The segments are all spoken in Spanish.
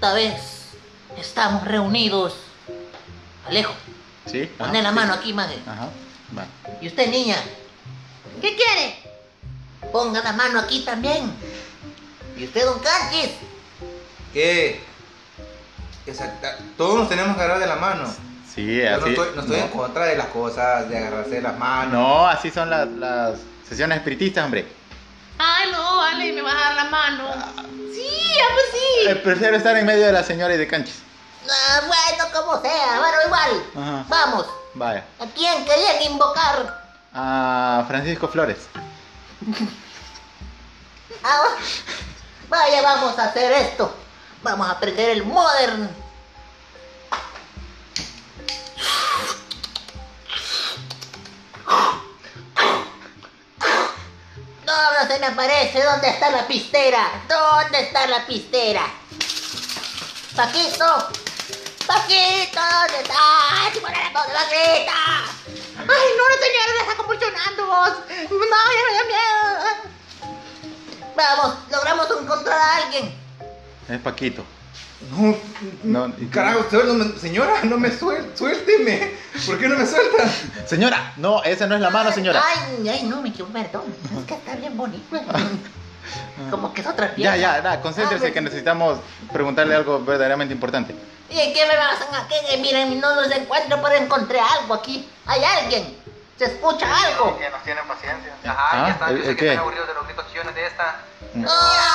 esta vez estamos reunidos. Alejo, ¿Sí? pone Ajá. la mano aquí. Ajá. Va. Y usted, niña, ¿qué quiere? Ponga la mano aquí también. Y usted, don Canchis, ¿Qué? Exacta. Todos nos tenemos que agarrar de la mano. Sí, Yo así. no estoy, no estoy en contra de las cosas, de agarrarse de las manos. No, así son las, las sesiones espiritistas, hombre. Ay, no, vale, me vas a dar la mano. Ah, pues sí. Eh, prefiero estar en medio de la señora y de canchis. Ah, bueno, como sea, bueno, igual. Ajá. Vamos, Vaya. ¿a quién querían invocar? A Francisco Flores. Ah, vaya, vamos a hacer esto. Vamos a aprender el modern. No se me aparece. ¿Dónde está la pistera? ¿Dónde está la pistera? Paquito. Paquito, ¿dónde está? ¡Chúpale la Paquita! Ay, no, la señora me está convulsionando vos. No, ya me da miedo. Vamos, logramos encontrar a alguien. Es Paquito. No, No, carajo, usted no me- señora, no me suel, suélteme. ¿Por qué no me suelta? Señora, no, esa no es la mano, señora. Ay, ay, no, me equivoqué, perdón. Es que está bien bonito. Como que es otra pieza. Ya, ya, ya, concéntrese Ah, que necesitamos preguntarle algo verdaderamente importante. ¿Y en qué me basan aquí? Que miren, no los encuentro, pero encontré algo aquí. Hay alguien. Se escucha algo. Que nos tienen paciencia. Ah, Ajá, ya están, ¿el- yo sé el que qué? están aburridos de los gritos chillones de esta. ¡Ah,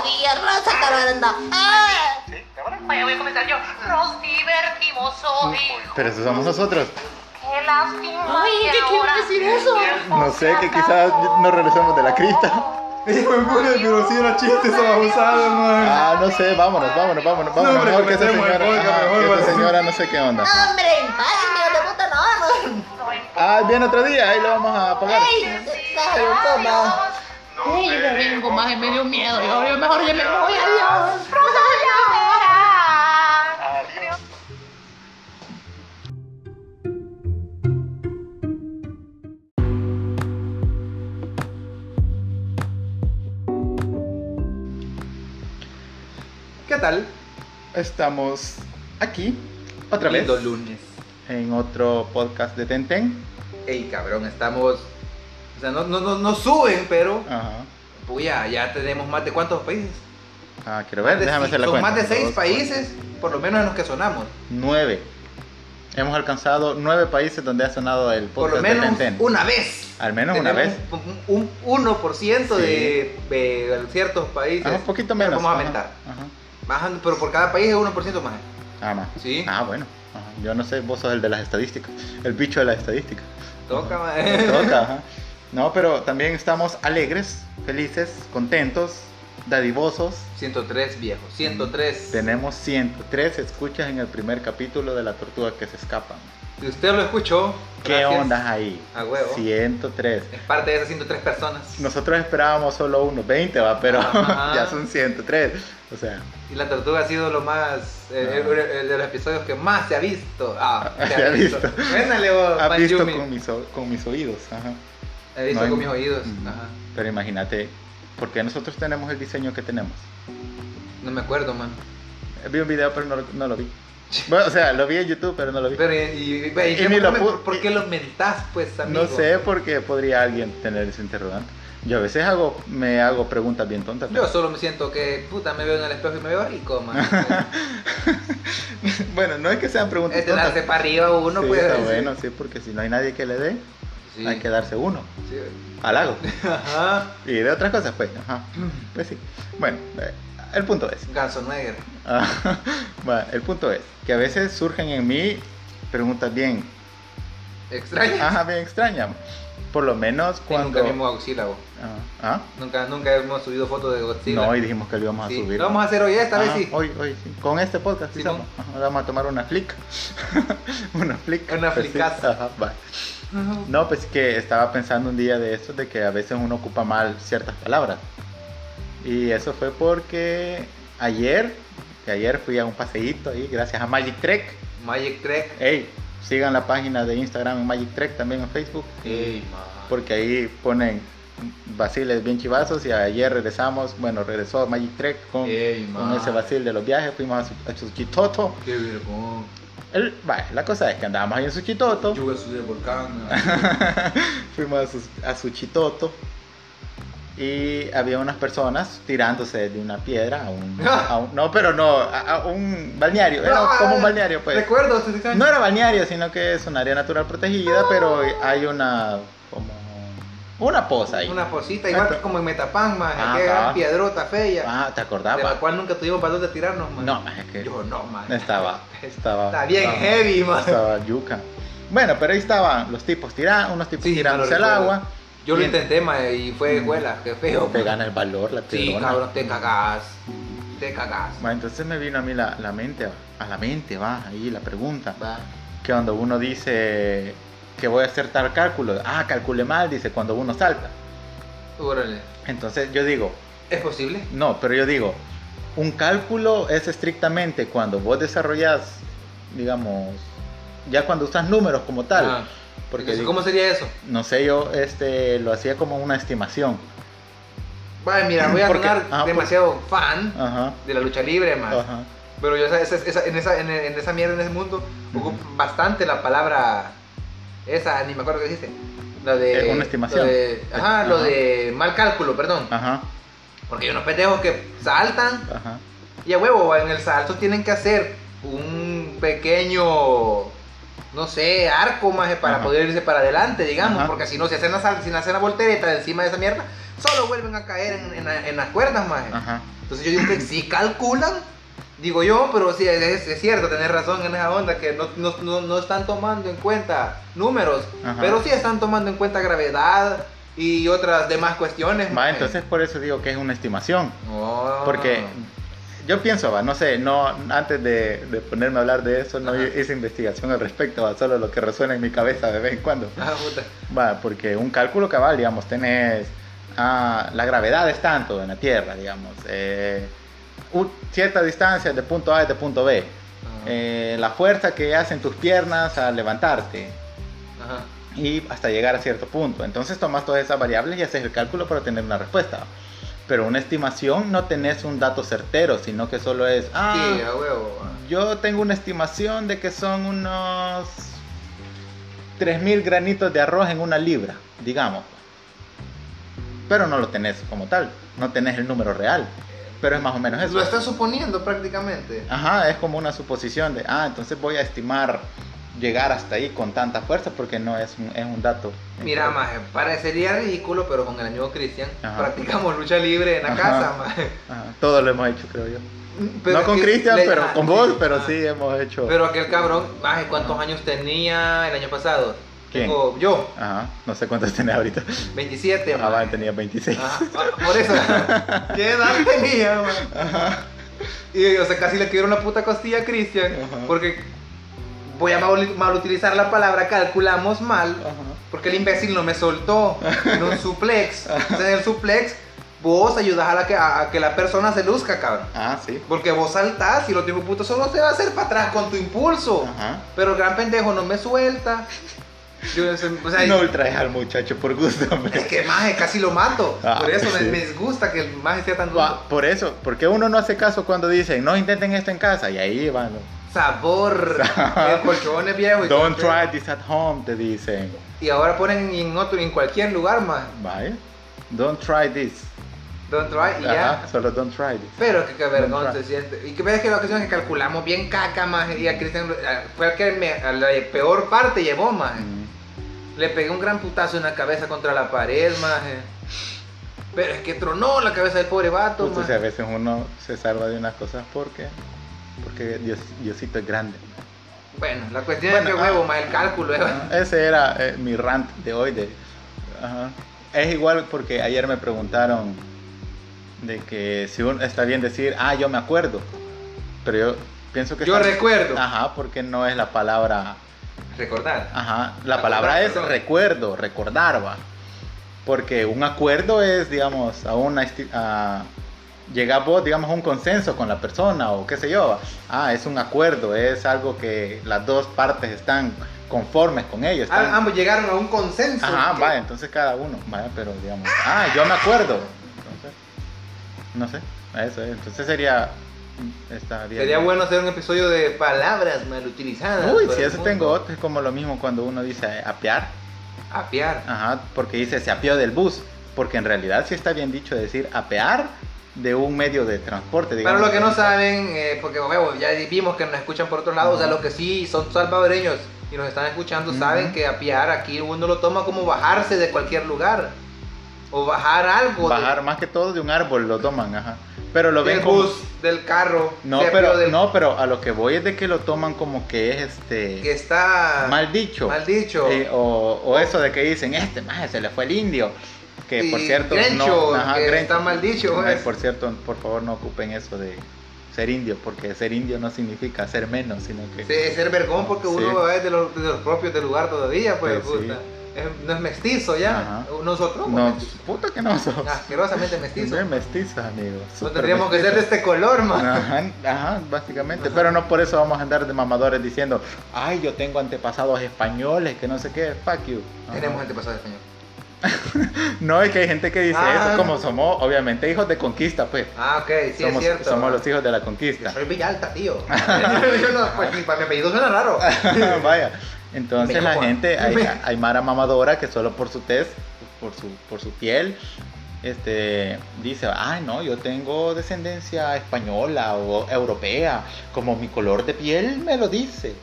rodilla, raza, caranda! ¡Ah! Sí. Vaya, voy a comenzar yo. Nos divertimos hoy. Pero eso somos nosotros. Qué lástima. Ay, ¿qué quiere decir eso? No sé, se que quizás nos regresemos de la crista. Hijo de puta, pero si era chiste, son abusados, man. Ah, no sé, vámonos, vámonos, vámonos, vámonos. hombre, mejor que esa señora, ajá, mejor, que esa señora no sé qué onda. ¡Hombre, párenme, de puta no! No. Ah, viene otro día, ahí lo vamos a pagar. ¡Ey! ¡Cállate, toma! ¡Ey, me vengo más, me dio miedo! Yo, yo mejor ya me voy, adiós. ¿Qué tal? Estamos aquí, otra vez, Lindo lunes. en otro podcast de Tenten. Ey, cabrón, estamos. O sea, no, no, no, no suben, pero. Ajá. Pues ya, ya tenemos más de cuántos países. Ah, quiero ver, de déjame hacer la son cuenta. más de seis Dos, países, por lo menos en los que sonamos. Nueve. Hemos alcanzado nueve países donde ha sonado el Por podcast lo menos de una vez. Al menos una vez. Un, un 1% Sí. de, de ciertos países. Ajá, un poquito menos. Vamos a aumentar. Ajá. Pero por cada país es 1% más. Ah, más. Sí. Ah, bueno. Ajá. Yo no sé, vos sos el de las estadísticas. El bicho de las estadísticas. Toca, toca, ajá. No, pero también estamos alegres, felices, contentos, dadivosos. 103, viejo. 103. Tenemos 103 escuchas en el primer capítulo de La Tortuga que se escapa. Si usted lo escuchó, ¿Qué gracias. onda ahí? A huevo. 103. Es parte de esas 103 personas. Nosotros esperábamos solo unos 20, va, pero Ajá. ya son 103. O sea, Y la tortuga ha sido lo más. eh, Ah. el, el de los episodios que más se ha visto. Ah, Se ha visto. Véndale vos, ha visto con mis, con mis oídos. Ajá. He visto No con mis oídos. Mm. Ajá. Pero imagínate, ¿por qué nosotros tenemos el diseño que tenemos? No me acuerdo, man. Vi un video, pero no, lo- no lo vi. Bueno, o sea, lo vi en YouTube, pero no lo vi. Pero, y, y- y- Y ¿qué- ni lo por- pu- ¿Por qué lo meditas, pues, amigo? No sé por qué podría alguien tener ese interrogante. Yo a veces hago, me hago preguntas bien tontas. Yo solo me siento que, puta, me veo en el espejo y me veo rico, man. bueno, no es que sean preguntas es de tontas. para arriba uno, Sí, pues. está bueno, sí, porque si no hay nadie que le dé, Sí. hay que darse uno. Sí. Halago. Ajá. Y de otras cosas, pues. Ajá. Pues sí. Bueno, eh, el punto es. Ganso Neger. Ah, bueno, el punto es que a veces surgen en mí preguntas bien, ¿Extraña? ajá, bien extrañas. Por lo menos cuando. Nunca vimos a Godzilla, vos. Ah, ¿ah? Nunca, nunca hemos subido fotos de Godzilla. No, y dijimos que lo íbamos a subir. Lo vamos a hacer hoy, esta vez Ajá, sí. Hoy, hoy, sí. Con este podcast, Sí. Ajá, Vamos a tomar una flick. una flick. Una Pues sí, flickaza. No, pues que estaba pensando un día de esto, de que a veces uno ocupa mal ciertas palabras. Y eso fue porque ayer, que ayer fui a un paseíto ahí, gracias a Magic Trek. Magic Trek. Hey, sigan la página de Instagram en Magic Trek, también en Facebook. Ey. Porque ahí ponen vaciles bien chivazos y ayer regresamos, bueno, regresó Magic Trek con, Ey, con ese vacil de los viajes, fuimos a, su, a. Qué vergón. El, la cosa es que andábamos ahí en Suchitoto, Yo voy a subir el volcán. fuimos a, Su- a Suchitoto y había unas personas tirándose de una piedra a un, a un- no, pero no, a, a un balneario, era como un balneario pues. Recuerdo. No era balneario, sino que es un área natural protegida, pero hay una una poza ahí. Una posita, igual que como en Metapan, man. Ah, aquella ah. piedrota fea. Ah, ¿te de la acordabas? cual nunca tuvimos valor de tirarnos, man. No, es que Yo no, man. estaba, estaba, Está bien estaba- heavy, man. Estaba yuca. Bueno, pero ahí estaban los tipos tirando, unos tipos Sí, tirándose al agua. Yo lo intenté, man, y fue Mm. escuela. Qué feo. Te gana el valor, la Sí, piedrona. cabrón, te cagás. Te cagás. Va, entonces me vino a mí la, la mente, a la mente, va, ahí la pregunta. Va. Que cuando uno dice que voy a hacer tal cálculo, ah, calcule mal, dice cuando uno salta. Órale. Entonces yo digo, ¿Es posible? No, pero yo digo, un cálculo es estrictamente cuando vos desarrollas, digamos, ya cuando usas números como tal. Ah. Porque Entonces, ¿Cómo sería eso? no sé, yo este lo hacía como una estimación. Vaya, mira, voy a Porque- sonar por- demasiado fan Ajá. de la lucha libre. Ajá. Pero yo esa, esa- esa- en, esa, en, en esa mierda, en ese mundo, ocupo bastante la palabra esa, ni me acuerdo qué dijiste. Lo de... Una estimación. lo de- ajá, lo de mal cálculo, perdón. Ajá. Porque hay unos pendejos que saltan Ajá. y a huevo, en el salto tienen que hacer un pequeño, no sé, arco más para Ajá. poder irse para adelante, digamos. Ajá. Porque si no, si hacen la, sal- si hacen la voltereta encima de esa mierda, solo vuelven a caer en, en la- en las cuerdas, más. Entonces yo digo que sí calculan, digo yo, pero sí, es, es cierto, tenés razón en esa onda, que no, no, no, no están tomando en cuenta números, Ajá. pero sí están tomando en cuenta gravedad y otras demás cuestiones. Va, entonces por eso digo que es una estimación. Oh. Porque yo pienso, va, no sé, no antes de, de ponerme a hablar de eso, no Ajá. hice investigación al respecto, va, solo lo que resuena en mi cabeza de vez en cuando. Ah, puta. Va, porque un cálculo cabal, digamos, tenés ah, la gravedad es tanto en la Tierra, digamos, eh, cierta distancia de punto A de punto B, eh, la fuerza que hacen tus piernas al levantarte Ajá. y hasta llegar a cierto punto. Entonces tomas todas esas variables y haces el cálculo para tener una respuesta. Pero una estimación no tenés un dato certero, sino que solo es, ah, Sí, a huevo. yo tengo una estimación de que son unos 3000 granitos de arroz en una libra, digamos. Pero no lo tenés como tal, no tenés el número real. Pero es más o menos eso. Lo estás suponiendo prácticamente. Ajá, es como una suposición de, ah, entonces voy a estimar llegar hasta ahí con tanta fuerza porque no es un, es un dato. Mira, maje, parecería ridículo, pero con el amigo Cristian practicamos lucha libre en la Ajá. casa, maje. Ajá, todo lo hemos hecho, creo yo. Pero no con Cristian, le- pero ah, con vos, sí, pero ah. sí hemos hecho. Pero aquel cabrón, maje, ¿cuántos años tenía el año pasado? ¿Quién? Tengo yo, Ajá, no sé cuántos tenés ahorita. 27, Ah, maje. va, tenía 26. Ajá, por eso. ¿Qué edad tenía, maje? Y, o sea, casi le quiero una puta costilla a Cristian, Ajá. porque voy a mal, mal utilizar la palabra calculamos mal, Ajá. porque el imbécil no me soltó en un suplex. Entonces, en el suplex, vos ayudas a, la que, a, a que la persona se luzca, cabrón. Ah, sí. Porque vos saltás y lo tipo puto solo se va a hacer para atrás con tu impulso. Ajá. Pero el gran pendejo no me suelta. Yo, o sea, No traes al muchacho por gusto, hombre. es que maje, casi lo mato. Ah, Por eso sí. me, me disgusta que el maje sea tan duro. Por eso, porque uno no hace caso cuando dicen, no intenten esto en casa, y ahí van. Sabor. el colchón es viejo. y Don't try this at home, te dicen. Y ahora ponen en otro, en cualquier lugar más. Vaya. Don't try this. Don't try y Ajá, ya. solo don't try this. Pero que qué vergón se siente. Y que ves que la ocasión que calculamos bien caca, más Y a Cristian fue el que me- a la peor parte llevó, más Mm. Le pegué un gran putazo en la cabeza contra la pared, maje. Pero es que tronó la cabeza del pobre vato, Justo, sea, a veces uno se salva de unas cosas porque, porque Dios, Diosito es grande. Bueno, la cuestión Bueno, es que ah, huevo, más el cálculo. ¿eh? Ajá, Ese era eh, mi rant de hoy. De, ajá. Es igual porque ayer me preguntaron de que si uno está bien decir, ah, yo me acuerdo. Pero yo pienso que... Yo está- recuerdo. Ajá, porque no es la palabra... Recordar. Ajá, la palabra es perdón. recuerdo, recordar, va. Porque un acuerdo es, digamos, a una... A, llegar vos, digamos, a un consenso con la persona o qué sé yo. Ah, es un acuerdo, es algo que las dos partes están conformes con ellos. Ah, ambos llegaron a un consenso. Ajá, que- vaya, entonces cada uno, vaya, pero digamos, ah, yo me acuerdo. No sé, a eso, eh, entonces sería, Sería bien. bueno hacer un episodio de palabras mal utilizadas. Uy, si eso tengo otro, es como lo mismo cuando uno dice eh, apear, Apiar. ajá, porque dice se apió del bus, porque en realidad sí está bien dicho decir apear de un medio de transporte, Para digamos. los que no saben, eh, porque bueno, ya vimos que nos escuchan por otro lado, o sea, los que sí son salvadoreños y nos están escuchando Ujú. saben que apiar aquí uno lo toma como bajarse de cualquier lugar. O bajar algo. de- Bajar más que todo de un árbol lo toman, ajá. Pero lo ven del como... bus, del carro. No, pero, del- no, pero a lo que voy es de que lo toman como que es este... Que está mal dicho. mal dicho. Eh, o, o eso de que dicen, este más se le fue el indio. Que por Y cierto, Grencho, no, ajá, que Grencho. está mal dicho, Ay, pues. por cierto, por favor no ocupen eso de ser indio, porque ser indio no significa ser menos, sino que Sí, ser vergón porque Sí. uno es de los, de los propios del lugar todavía, pues, Pues sí. puta. Es- no es mestizo ya. Ajá. Nosotros somos no, mestizos. puta que no sos. Asquerosamente mestizos. Bien mestizos, amigos. No súper tendríamos que ser de este color, man. Ajá, ajá, básicamente. Pero no por eso vamos a andar de mamadores diciendo, ay, yo tengo antepasados españoles, que no sé qué, fuck you. Ajá. Tenemos antepasado español. No, es que hay gente que dice Ah. eso, como somos, obviamente, hijos de conquista, pues. Ah, ok, sí somos, es cierto. somos los hijos de la Yo conquista. soy Villalta, tío. Yo no, pues mi, mi apellido suena raro. Vaya. Entonces Me la gente, hay, hay mara mamadora que solo por su tez, por su, por su piel, este, dice, ay no, yo tengo descendencia española o europea, como mi color de piel me lo dice.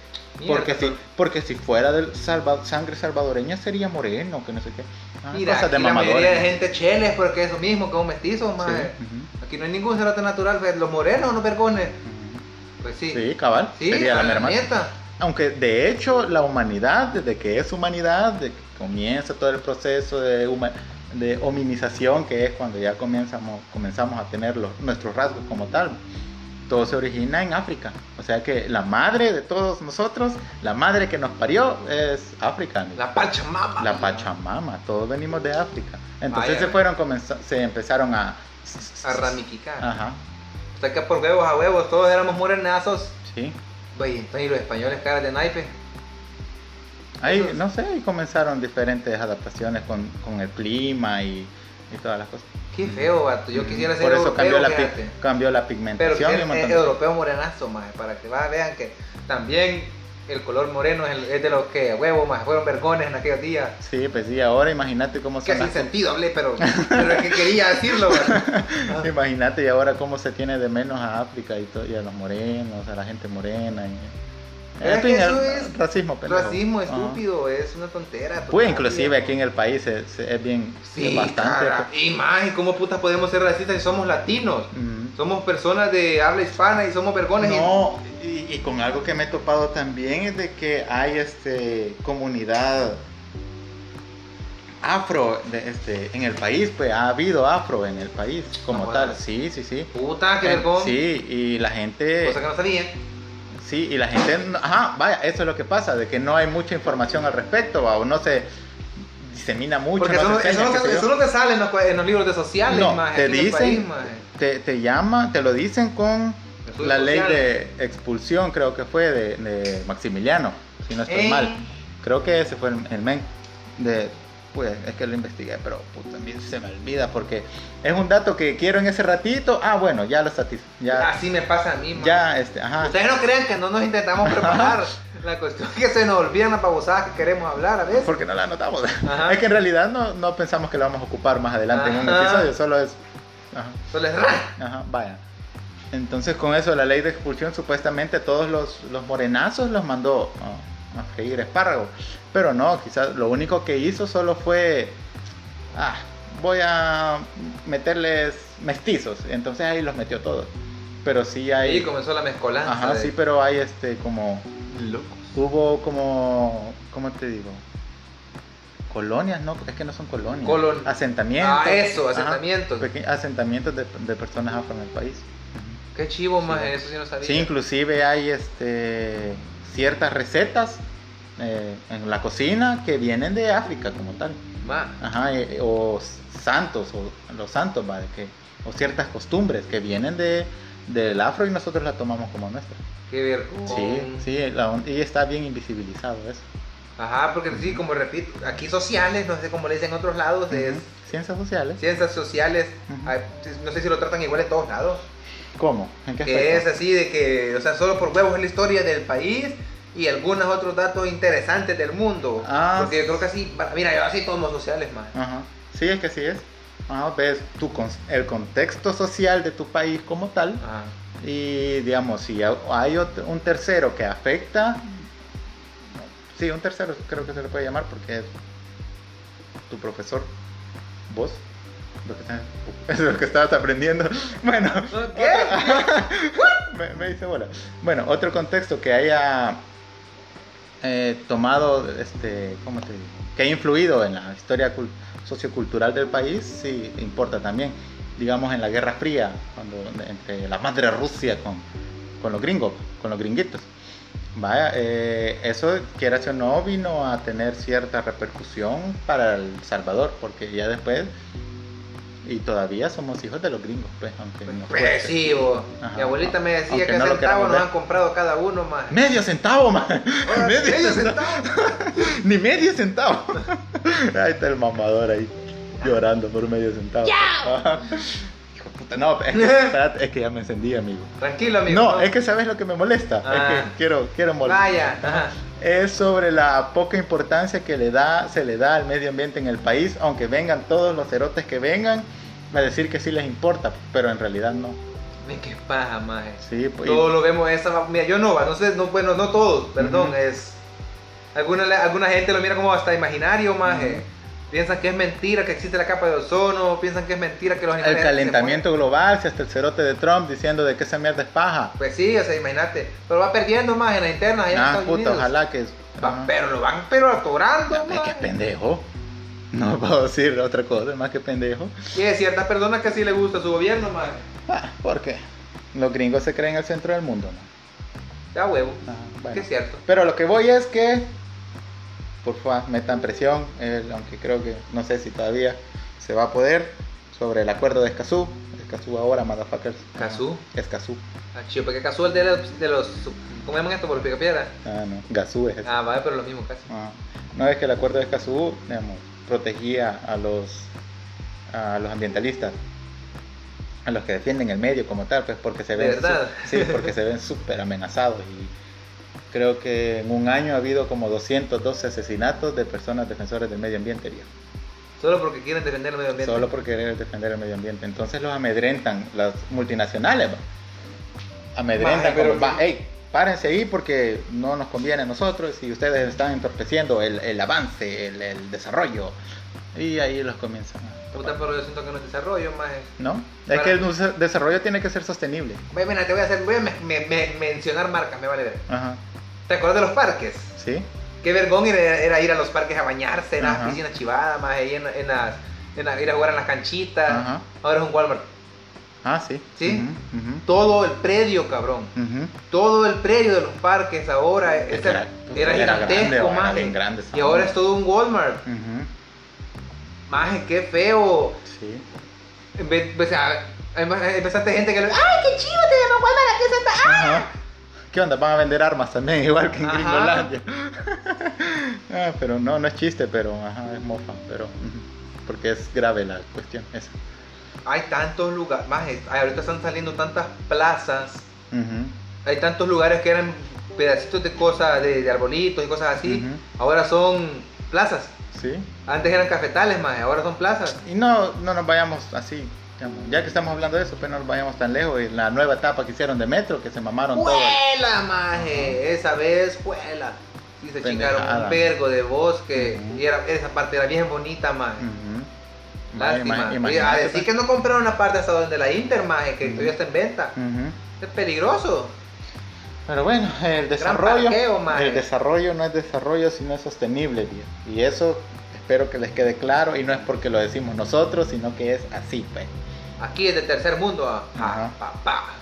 Porque si, porque si fuera de salva- sangre salvadoreña sería moreno, que no sé qué. Ah, Mira, cosas de la mayoría de gente cheles porque es lo mismo que un mestizo, Sí, man. ujú, Aquí no hay ningún cerote natural, los morenos, los vergones. ujú. Pues sí. Sí, cabal. Sí, sería la la. Aunque de hecho la humanidad, desde que es humanidad, de que comienza todo el proceso de, huma- de hominización, que es cuando ya comenzamos, comenzamos a tener los, nuestros rasgos como tal, todo se origina en África. O sea que la madre de todos nosotros, la madre que nos parió es África. amigo. La Pachamama. La Pachamama, todos venimos de África. Entonces se fueron, se empezaron a... A ramificar. Ajá, O sea que por huevos a huevos todos éramos morenazos. sí. Güey, entonces y los españoles caras de naipe. Ahí, no sé, ahí comenzaron diferentes adaptaciones con, con el clima y, y todas las cosas. Qué feo, vato. Yo quisiera ser Por eso europeo, cambió la, pi- cambió la Pero pigmentación. un es, es europeo morenazo, más para que va- vean que también el color moreno es, el- es de los que huevos más fueron vergones en aquellos días. Sí, pues sí, ahora imagínate cómo Que son sin sentido hablé, pero, pero es que quería decirlo. Imagínate y ahora cómo se tiene de menos a África y, y a los morenos, a la gente morena. y- es que eso es racismo, pendejo. Racismo estúpido, es una tontera. Pues inclusive aquí en el país es, es bien, Sí, es bastante. cara. Y más, ¿y cómo putas podemos ser racistas si somos latinos? Mm. Somos personas de habla hispana y somos vergones. y- No, y, y con algo que me he topado también es de que hay este comunidad afro de, este, en el país, pues ha habido afro en el país como No tal. jodas. Sí, sí, sí. Puta, qué vergón. Sí, y la gente, Cosa que no sabía. Sí, y la gente, ajá, vaya, eso es lo que pasa, de que no hay mucha información al respecto, va, o no se disemina mucho, Porque no eso, se eso, enseña, no, eso no te sale en los, en los libros de sociales, No, maje, te dicen- país, te, te llama, te lo dicen con Estudios la ley sociales. de expulsión, creo que fue de, de Maximiliano, si no estoy Eh. mal. Creo que ese fue el, el men de pues es que lo investigué, pero a mí se me olvida porque es un dato que quiero en ese ratito. Ah, bueno, ya lo satis ya Así me pasa a mí, maje. ya este, ajá. Ustedes no crean que no nos intentamos preparar. La cuestión es que se nos olvidan las babosadas que queremos hablar a veces. Porque no la anotamos. Ajá. Es que en realidad no, no pensamos que lo vamos a ocupar más adelante en un Ajá. episodio, solo es ajá. Solo es. Ajá, vaya. Entonces con eso la ley de expulsión supuestamente todos los, los morenazos los mandó a, a freír espárragos. Pero no, quizás lo único que hizo solo fue, ah, voy a meterles mestizos. Entonces ahí los metió todos. Pero sí hay... Ahí comenzó la mezcolanza. Ajá, de- sí, pero hay este como... Locos. Hubo como... ¿Cómo te digo? Colonias, no, es que no son colonias. Colon- Asentamientos. Ah, eso, asentamientos. asentamientos de, de personas afro en el país. Qué chivo, Sí. más eso sí no sabía. Sí, inclusive hay este, ciertas recetas eh, en la cocina que vienen de África como tal. Ma, Ajá, eh, o santos, o los santos, ¿vale? Que, o ciertas costumbres que vienen de, del afro y nosotros la tomamos como nuestra. qué vergüenza. Sí, sí, la- y está bien invisibilizado eso. Ajá, porque sí, como repito, aquí sociales, no sé cómo le dicen en otros lados, es. Ciencias sociales. ciencias sociales, Ujú. ay, no sé si lo tratan igual en todos lados. ¿Cómo? ¿En qué Que es aspecto? así de que, o sea, solo por huevos es la historia del país y algunos otros datos interesantes del mundo. Ah. Porque yo creo que así, mira, yo así todos los sociales, más. Ajá. Sí, es que sí es. Ajá, ves tu el contexto social de tu país como tal. Ajá. Y digamos, si ha- hay un tercero que afecta, sí, un tercero creo que se le puede llamar porque es tu profesor, vos, lo que estás- es lo que estabas aprendiendo. Bueno, ¿Qué? me, me dice bola. Bueno, otro contexto que haya eh, tomado, este, ¿cómo te digo? Que haya influido en la historia cul- sociocultural del país, sí importa también. Digamos en la Guerra Fría, cuando entre la madre Rusia con, con los gringos, con los gringuitos. Vaya, eh, eso, quiera o no, vino a tener cierta repercusión para El Salvador, porque ya después, y todavía somos hijos de los gringos, pues, aunque no Pues sí, bo. Ajá. mi abuelita me decía que no centavos nos han comprado cada uno, más. Medio centavo. Ahora, medio, medio centavo. Ni medio centavo. ahí está el mamador ahí, llorando por medio centavo. Ajá. Hijo de puta, no, es que, espérate, es que ya me encendí, amigo. Tranquilo, amigo. No, es que sabes lo que me molesta. Ah. Es que quiero, quiero molestar. Vaya. Ajá. Es sobre la poca importancia que le da, se le da al medio ambiente en el país, aunque vengan todos los cerotes que vengan a decir que sí les importa, pero en realidad no. Qué paja, maje. Sí, pues, Todos lo vemos esa. Mira, yo no, no sé, no, bueno, no todos, perdón, Ujú. es. Alguna, alguna gente lo mira como hasta imaginario, maje. Piensan que es mentira que existe la capa de ozono, piensan que es mentira que los el animales. se calentamiento global, si hasta el cerote de Trump diciendo de que esa mierda es paja. Pues sí, o sea, imagínate. Pero va perdiendo más en las internas allá en Ah, Estados puta, Unidos. ojalá que. Va- pero lo van pero atorando, Es que es pendejo. No puedo decir otra cosa, más que pendejo. Y hay ciertas personas que sí le gusta su gobierno, maje. Ah, ¿Por qué? Los gringos se creen el centro del mundo, ¿no? Ya huevo. Ah, bueno. Que es cierto. Pero lo que voy es que, por favor, metan presión, eh, aunque creo que no sé si todavía se va a poder, sobre el acuerdo de Escazú. Escazú ahora, motherfuckers. ¿Cazú? Escazú. Ah, chido, porque casual de los, de los. ¿Cómo llaman esto por pica piedra? Ah, no. Gazú es eso. Ah, vale, pero lo mismo casi. Ah, No es que el acuerdo de Escazú, digamos, protegía a los, a los ambientalistas, a los que defienden el medio como tal, pues porque se ¿De ven, verdad? su- sí, porque se ven súper amenazados y creo que en un año ha habido como 212 asesinatos de personas defensores del medio ambiente. Solo porque quieren defender el medio ambiente. solo por querer defender el medio ambiente. Entonces los amedrentan, las multinacionales, amedrentan, Maje, pero- como, va, hey, párense ahí porque no nos conviene a nosotros y ustedes están entorpeciendo el, el avance, el, el desarrollo. Y ahí los comienzan. Puta, pero yo siento que no es desarrollo, más. ¿No? Es que el desarrollo tiene que ser sostenible. Mira, te voy a hacer, voy a me- me- me- mencionar marcas, me vale ver. Ajá. ¿Te acuerdas de los parques? ¿Sí? Qué vergón era, era ir a los parques a bañarse, en las Ajá. piscinas chivadas, más ahí en, en las, en la- ir a jugar en las canchitas. Ajá. Ahora es un Walmart. Ah, sí. ¿Sí? Todo el predio, cabrón. Todo el predio de los parques ahora Es ese- que era- era, gigantesco, esa Y ahora es todo un Walmart. Maje, qué feo. Sí. En vez- O sea, hay más- hay bastante gente que le. ¡Ay, qué chivo! Te llama Walmart, ¿a qué se está? ¡Ah! ¿Qué onda? Van a vender armas también, igual que en Ajá. Gringolandia. ah, pero no, no es chiste, pero ajá, es mofa, pero porque es grave la cuestión esa. Hay tantos lugares. Ay, ahorita están saliendo tantas plazas. Hay tantos lugares que eran pedacitos de cosas, de, de arbolitos y cosas así. Ahora son plazas. Sí. Antes eran cafetales, más, ahora son plazas. Y no, no nos vayamos así. Ya que estamos hablando de eso, pues no nos vayamos tan lejos. Y la nueva etapa que hicieron de metro, que se mamaron todo. ¡Juela, maje! Esa vez, juela. Sí, se chingaron un vergo de bosque. Y era, esa parte era bien bonita, maje. Ujú. Lástima. Ima- Y a decir pues. que no compraron una parte hasta donde la Inter, maje, que todavía está en venta. Es peligroso. Pero bueno, el desarrollo, parqueo, el desarrollo no es desarrollo, sino es sostenible, viejo. Y eso espero que les quede claro y no es porque lo decimos nosotros, sino que es así, pues. Aquí es de tercer mundo. ah, Ajá.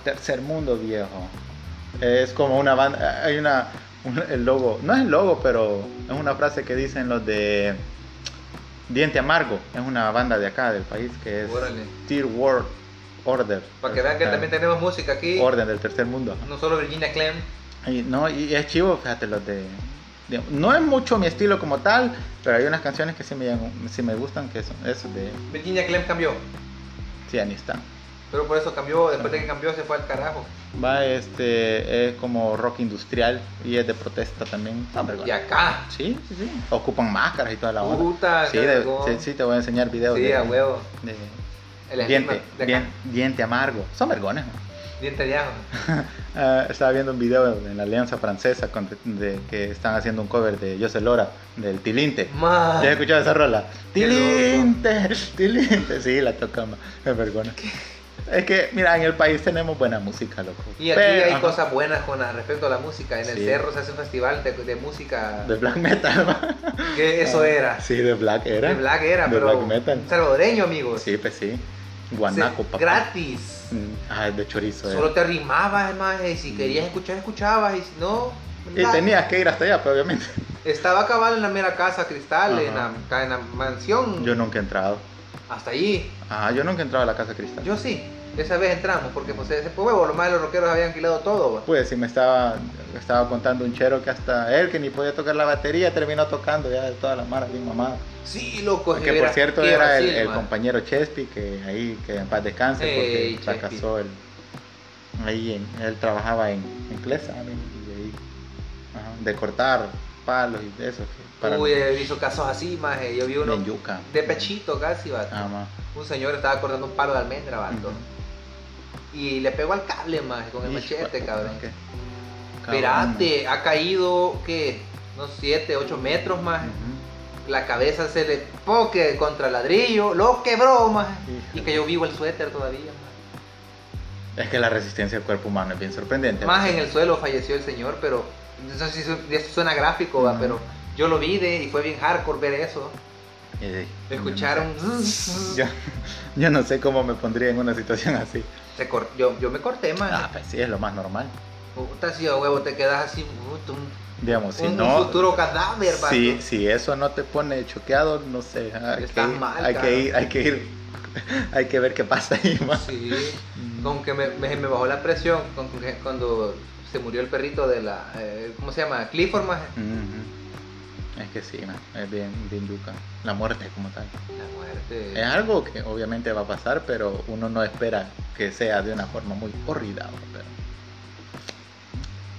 Tercer mundo, viejo. Es como una banda, hay una, un- el logo, no es el logo, pero es una frase que dicen los de Diente Amargo, es una banda de acá del país que es Órale. Tier World Order. Para que vean que también tenemos música aquí. Orden del tercer mundo. No solo Virginia Clem. Y, no, y es chivo, fíjate, los de no es mucho mi estilo como tal, pero hay unas canciones que sí me, sí me gustan, que son eso de Virginia Clem cambió. Sí, ahí está. Pero por eso cambió, después de que cambió se fue al carajo. Va, este, es como rock industrial y es de protesta también. Ah, Y vergüenza. acá. Sí, sí, sí. Ocupan máscaras y toda la onda. Puta, sí, de- sí, sí, te voy a enseñar videos Sí, de, a huevo. de diente, estigma de acá. dien- diente amargo. Son vergones. ¿no? Diente de ajo. Ah, estaba viendo un video en la Alianza Francesa con- de, que están haciendo un cover de José Lora, del Tilinte. Más. ¿Ya has escuchado esa rola? Tilinte, Tilinte. Sí, la tocamos. Es vergüenza. Es que, mira, en el país tenemos buena música, loco. Y aquí Pero- hay ajá, cosas buenas con respecto a la música. En el Sí. cerro se hace un festival de, de música. De black metal, ¿no? que eso era. Sí, de black era. De black era, De pero. black metal. Salvadoreño, amigos. Sí, pues sí. Guanaco, papá. Gratis. Mm, Ah, de chorizo. Solo era. te arrimabas, más y si querías escuchar, escuchabas, y si no. Y nada. tenías que ir hasta allá, pues, obviamente. Estaba cabal en la mera casa cristal, Ajá. en la, en la mansión. Yo nunca he entrado. Hasta allí. Ah, yo nunca he entrado a la Casa Cristal. Yo sí. Esa vez entramos, porque pues ese pues, huevo, los más de los rockeros habían alquilado todo. va. Pues sí me estaba, estaba contando un chero que hasta él que ni podía tocar la batería terminó tocando ya de toda la mara bien mamada. Sí, loco. Que por cierto era el, vacil, el man. compañero Chespi que ahí que en paz descanse porque fracasó el, ahí en- él trabajaba en, en Clesa y ahí ajá, de cortar palos y de eso para Uy, he visto casos así, más. Yo vi uno en yuca. de pechito casi, va. Ah. Un señor estaba cortando un palo de almendra, vato. Y le pegó al cable, más, con el machete, cabrón. Espérate, ha caído, ¿qué? Unos 7, 8 metros más. La cabeza se le poque contra el ladrillo, lo quebró, más. Y cayó vivo el suéter todavía, más. Es que la resistencia del cuerpo humano es bien sorprendente. Más en el suelo falleció el señor, pero eso sí su- eso suena gráfico, pero yo lo vi de, y fue bien hardcore ver eso. Ey, Escuchar un... Yo, yo no sé cómo me pondría en una situación así. Se cor- yo, yo me corté, más. Ah, pues sí, es lo más normal. Puta, si a huevo te quedas así, puta, un, Digamos, si un no, futuro cadáver, vato. si, si eso no te pone choqueado, no sé. Hay, Estás que, mal, hay cabrón. que ir, hay que ir, hay que ver qué pasa ahí, más. Sí, con que me, me, me bajó la presión con que cuando se murió el perrito de la, eh, ¿cómo se llama? Clifford, más. Es que sí, man, es bien, bien yuca. La muerte como tal. La muerte. Es algo que obviamente va a pasar, pero uno no espera que sea de una forma muy horrida. Pero...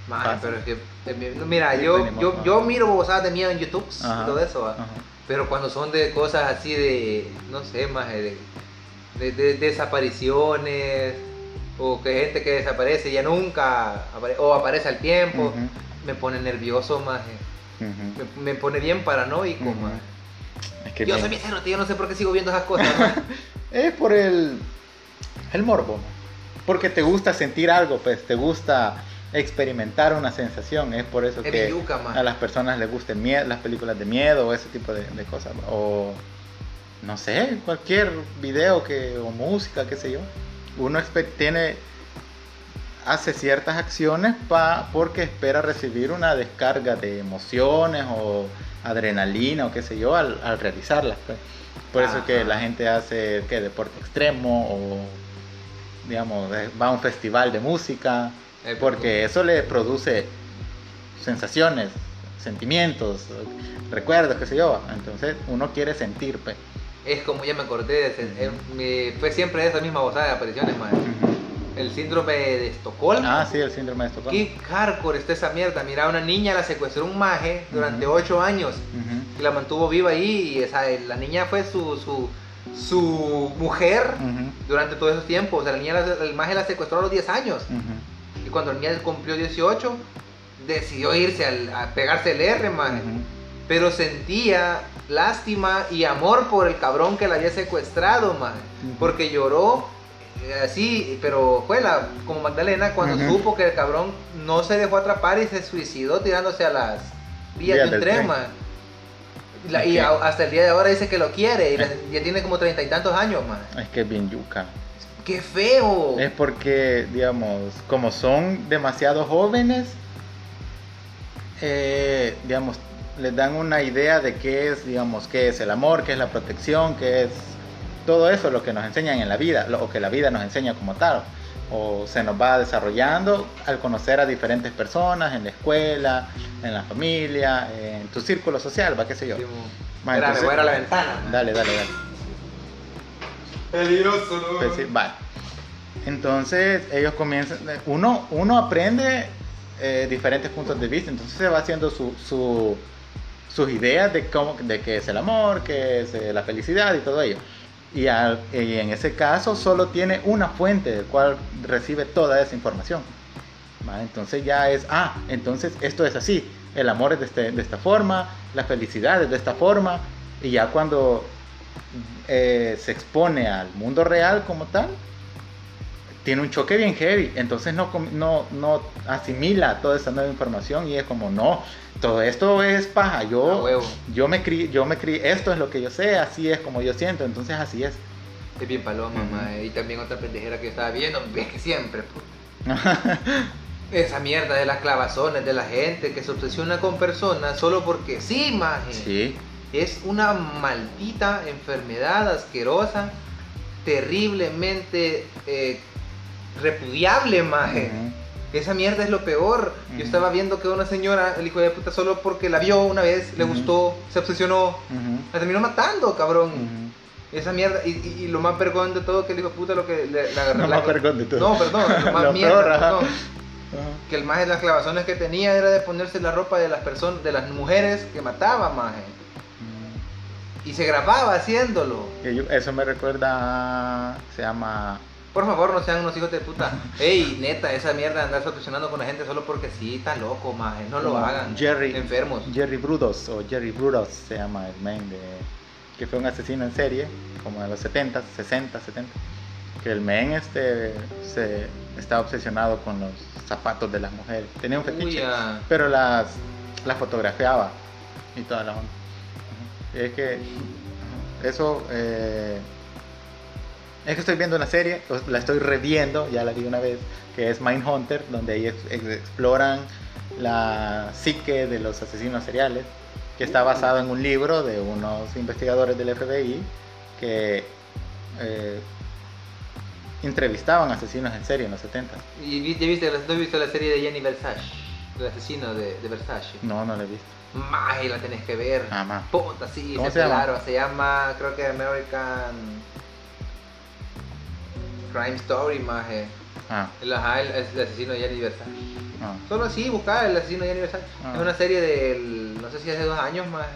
Maje, pasa. pero es que, eh, mira, Sí, yo, yo, yo miro bobadas de miedo en YouTube Ajá, y todo eso, ajá. pero cuando son de cosas así de, no sé, más de, de- de desapariciones o que gente que desaparece ya nunca apare- o aparece al tiempo, me pone nervioso, más, ujú. me, me pone bien paranoico, Ujú. maje. Es que Yo bien- soy bien cerote, yo no sé por qué sigo viendo esas cosas. Es por el, el morbo. Porque te gusta sentir algo, pues te gusta experimentar una sensación. Es por eso Es que yuca, a las personas les gustan las películas de miedo o ese tipo de, de cosas. O no sé, cualquier video que, o música, qué sé yo. Uno tiene, hace ciertas acciones pa, porque espera recibir una descarga de emociones o adrenalina o qué sé yo al, al realizarlas. pues. Por eso que Ajá. la gente hace ¿qué? deporte extremo o digamos va a un festival de música Eh, porque eso le produce sensaciones, sentimientos, recuerdos, qué sé yo. Entonces uno quiere sentir, pues. Es como ya me acordé, eh, fue siempre esa misma bozada de apariciones, maje. El síndrome de Estocolmo. Ah, sí, el síndrome de Estocolmo. Qué hardcore está esa mierda. Mira, una niña la secuestró un maje durante Ujú. ocho años Ujú, y la mantuvo viva ahí. Y esa, la niña fue su, su, su mujer ujú, durante todos esos tiempos. O sea, la niña, el maje la secuestró a los 10 años. Y cuando la niña cumplió 18, decidió irse al- a pegarse el R, maje. Pero sentía lástima y amor por el cabrón que la había secuestrado, maje. Porque lloró así, pero fue la, como Magdalena cuando supo que el cabrón no se dejó atrapar y se suicidó tirándose a las vías Vías de un del tren, Y a- hasta el día de ahora dice que lo quiere y Eh. la- ya tiene como treinta y tantos años, maje. Es que es bien yuca. ¡Qué feo! Es porque, digamos, como son demasiado jóvenes, eh, digamos, les dan una idea de qué es, digamos, qué es el amor, qué es la protección, qué es todo eso lo que nos enseñan en la vida, lo o que la vida nos enseña como tal. O se nos va desarrollando al conocer a diferentes personas en la escuela, en la familia, en tu círculo social, va, qué sé yo. Ma, Espera, me entonces- voy a ir a la ventana. Dale, dale, dale. Peligroso, ¿no? Pues sí, vale. Entonces ellos comienzan, uno, uno aprende eh, diferentes puntos de vista, entonces se va haciendo su, su- sus ideas de cómo, de qué es el amor, qué es eh, la felicidad y todo ello. Y, en ese caso solo tiene una fuente del cual recibe toda esa información. Entonces ya es, ah, entonces esto es así, el amor es de, este- de esta forma, la felicidad es de esta forma, y ya cuando eh, se expone al mundo real como tal, tiene un choque bien heavy, entonces no, no, no asimila toda esa nueva información y es como, no, todo esto es paja, yo, yo me crié, yo me esto es lo que yo sé, así es como yo siento, entonces así es. Es bien paloma, mae. Y también otra pendejera que yo estaba viendo, es que siempre, puta. Esa mierda de las clavazones de la gente que se obsesiona con personas solo porque sí, maje. sí, Es una maldita enfermedad asquerosa, terriblemente eh, repudiable, maje. Esa mierda es lo peor. Yo estaba viendo que una señora, el hijo de puta, solo porque la vio una vez, le gustó, se obsesionó, la terminó matando, cabrón. Esa mierda, y, y- y lo más vergón de todo que el hijo de puta lo que le, agarró. Lo la- más vergón de todo. No, perdón, lo más Lo mierda, peor, perdón. Que el maje de las clavazones que tenía era de ponerse la ropa de las personas, de las mujeres que mataba, maje. Y se grababa haciéndolo. Eso me recuerda, se llama Por favor, no sean unos hijos de puta. Ey, neta, esa mierda de andarse obsesionando con la gente solo porque sí, está loco, maje. No lo hagan. Jerry. Enfermos. Jerry Brudos o Jerry Brudos se llama el men de que fue un asesino en serie como de los 70, 60, 70. Que el men este se estaba obsesionado con los zapatos de las mujeres. Tenía un fetiche, pero las las fotografiaba y toda la onda. Es que eso eh, es que estoy viendo una serie, la estoy reviendo, ya la vi una vez, que es Mindhunter, donde ex- exploran la psique de los asesinos seriales, que está basado en un libro de unos investigadores del FBI que eh, entrevistaban asesinos en serie en los 70. ¿Y vi- ya viste, ¿no has visto la serie de Jenny Versace? El asesino de, de Versace. No, no lo he visto. Maje, la tenés que ver. Ah, ma. Puta, sí, ¿Cómo se, se llama? pelaron. Se llama, creo que American Crime Story, maje. Ah, El, ajá, el, el asesino de Jenny Versace. ah, Solo así, buscar el asesino de Jenny Versace. Ah. Es una serie del, no sé si hace dos años, maje.